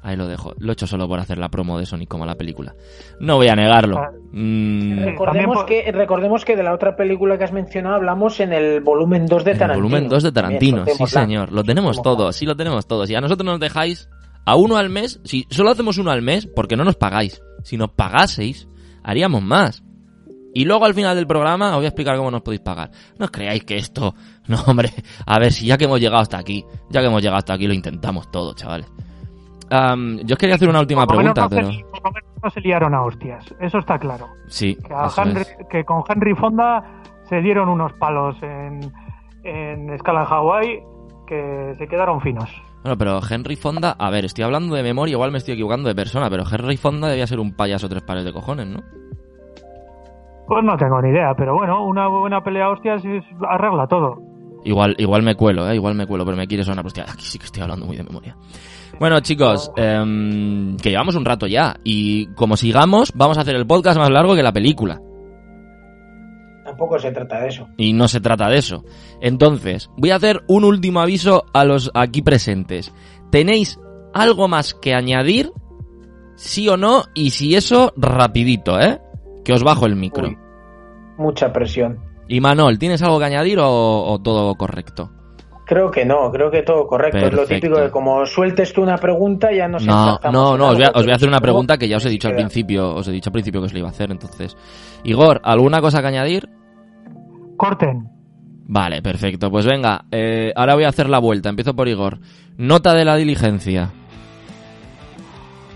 Ahí lo dejo. Lo he hecho solo por hacer la promo de Sonic como la película. No voy a negarlo. Mm. Recordemos, que, recordemos que de la otra película que has mencionado hablamos en el volumen 2 de En el Tarantino. volumen 2 de Tarantino, sí señor. Lo tenemos todo, sí lo tenemos todo. Si a nosotros nos dejáis a uno al mes, si solo hacemos uno al mes, porque no nos pagáis. Si nos pagaseis, haríamos más. Y luego al final del programa os voy a explicar cómo nos podéis pagar. No os creáis que esto... <laughs> No, hombre. A ver, si ya que hemos llegado hasta aquí, ya que hemos llegado hasta aquí, lo intentamos todo, chavales. Um, yo quería hacer una última por pregunta, no pero... Se, por lo menos no se liaron a hostias, eso está claro. Sí, que, Henry, es. que, con Henry Fonda se dieron unos palos en, en escala en Hawái que se quedaron finos. Bueno, pero Henry Fonda, a ver, estoy hablando de memoria, igual me estoy equivocando de persona, pero Henry Fonda debía ser un payaso tres pares de cojones, ¿no? Pues no tengo ni idea, pero bueno, una buena pelea a hostias arregla todo. Igual, igual me cuelo, ¿eh? Igual me cuelo, pero me quiere sonar. Hostia, aquí sí que estoy hablando muy de memoria. Bueno, chicos, eh, que llevamos un rato ya. Y como sigamos, vamos a hacer el podcast más largo que la película. Tampoco se trata de eso. Y no se trata de eso. Entonces, voy a hacer un último aviso a los aquí presentes. ¿Tenéis algo más que añadir? ¿Sí o no? Y si eso, rapidito, ¿eh? Que os bajo el micro. Uy, mucha presión. Y Manol, ¿tienes algo que añadir o, o todo correcto? Creo que no, creo que todo correcto. Es lo típico de como sueltes tú una pregunta ya no No, no, no, os voy, a, os voy, a, hacer una pregunta que ya os he dicho al principio, os he dicho al principio que os la iba a hacer, entonces. Igor, ¿alguna cosa que añadir? Corten. Vale, perfecto. Pues venga, eh, ahora voy a hacer la vuelta. Empiezo por Igor. Nota de la diligencia.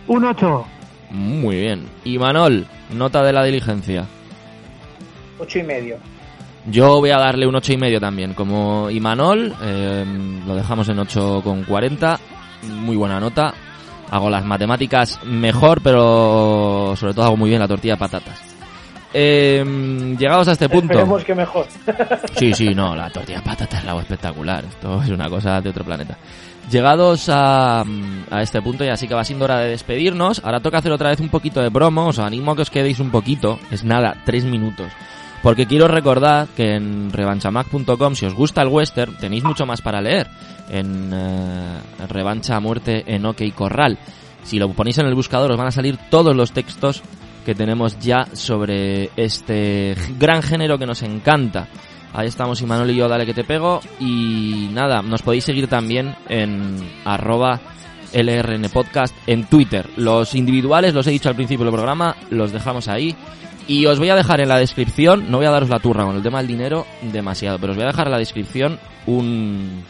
Un 8. Muy bien. Y Manol, nota de la diligencia. Ocho y medio. Yo voy a darle un ocho y medio también, como Imanol, eh, lo dejamos en 8,40, muy buena nota. Hago las matemáticas mejor, pero sobre todo hago muy bien la tortilla de patatas. Eh, llegados a este punto. Esperemos que mejor. Sí, sí, no, la tortilla de patatas la hago espectacular. Esto es una cosa de otro planeta. Llegados a, a, este punto, y así que va siendo hora de despedirnos. Ahora toca hacer otra vez un poquito de promo. Os animo a que os quedéis un poquito. Es nada, tres minutos. Porque quiero recordar que en revanchamac.com, si os gusta el western, tenéis mucho más para leer. En eh, Revancha Muerte en OK Corral. Si lo ponéis en el buscador, os van a salir todos los textos que tenemos ya sobre este gran género que nos encanta. Ahí estamos, Imanol y yo, dale que te pego. Y nada, nos podéis seguir también en arroba LRN Podcast en Twitter. Los individuales, los he dicho al principio del programa, los dejamos ahí. Y os voy a dejar en la descripción, no voy a daros la turra con el tema del dinero demasiado, pero os voy a dejar en la descripción un,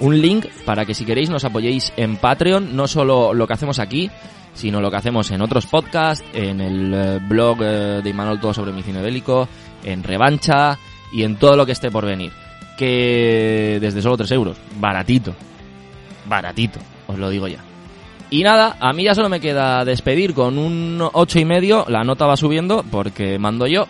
un link para que si queréis nos apoyéis en Patreon, no solo lo que hacemos aquí, sino lo que hacemos en otros podcasts, en el eh, blog eh, de Imanol Todo sobre mi cine bélico, en Revancha y en todo lo que esté por venir. Que desde solo 3 euros, baratito, baratito, os lo digo ya. Y nada, a mí ya solo me queda despedir con un ocho y medio. La nota va subiendo porque mando yo,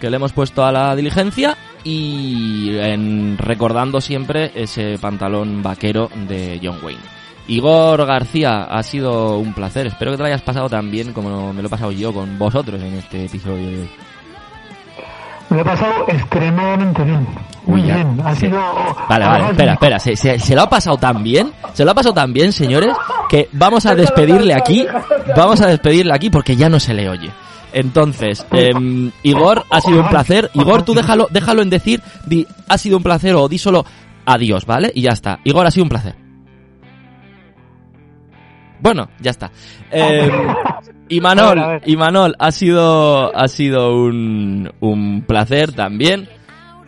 que le hemos puesto a la diligencia y en, recordando siempre ese pantalón vaquero de John Wayne. Igor García, ha sido un placer. Espero que te lo hayas pasado tan bien como me lo he pasado yo con vosotros en este episodio de hoy. Me lo he pasado extremadamente bien. Muy ya. bien. Ha Sí. sido. Vale, vale, espera, espera. Se, se- se lo ha pasado tan bien, se lo ha pasado tan bien, señores, que vamos a despedirle aquí, vamos a despedirle aquí porque ya no se le oye. Entonces, em, Igor, ha sido un placer. Igor, tú déjalo, déjalo en decir, di, ha sido un placer o di solo adiós, ¿vale? Y ya está. Igor, ha sido un placer. Bueno, ya está. Em, y A ver, a Manol, ver. y Manol, ha sido, ha sido un, un placer también.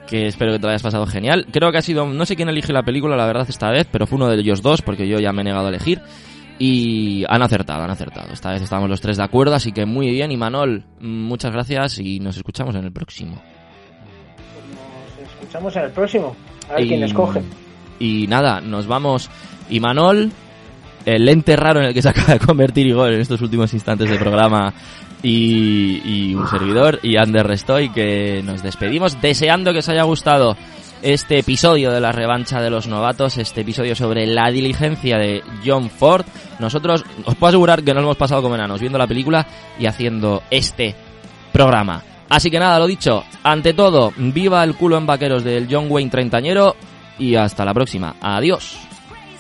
Que espero que te lo hayas pasado genial. Creo que ha sido, no sé quién elige la película, la verdad, esta vez, pero fue uno de ellos dos, porque yo ya me he negado a elegir. Y han acertado, han acertado. Esta vez estamos los tres de acuerdo, así que muy bien. Y Manol, muchas gracias y nos escuchamos en el próximo. Nos escuchamos en el próximo. A ver Y- quién escoge. Y nada, nos vamos. Y Manol, el ente raro en el que se <laughs> acaba de convertir Igor en estos últimos instantes del programa y, y un servidor, y Ander Restoy, que nos despedimos deseando que os haya gustado este episodio de la revancha de los novatos, este episodio sobre la diligencia de John Ford. Nosotros os puedo asegurar que nos hemos pasado como enanos viendo la película y haciendo este programa. Así que nada, lo dicho, ante todo, viva el culo en vaqueros del John Wayne treintañero y hasta la próxima. Adiós.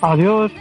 Adiós.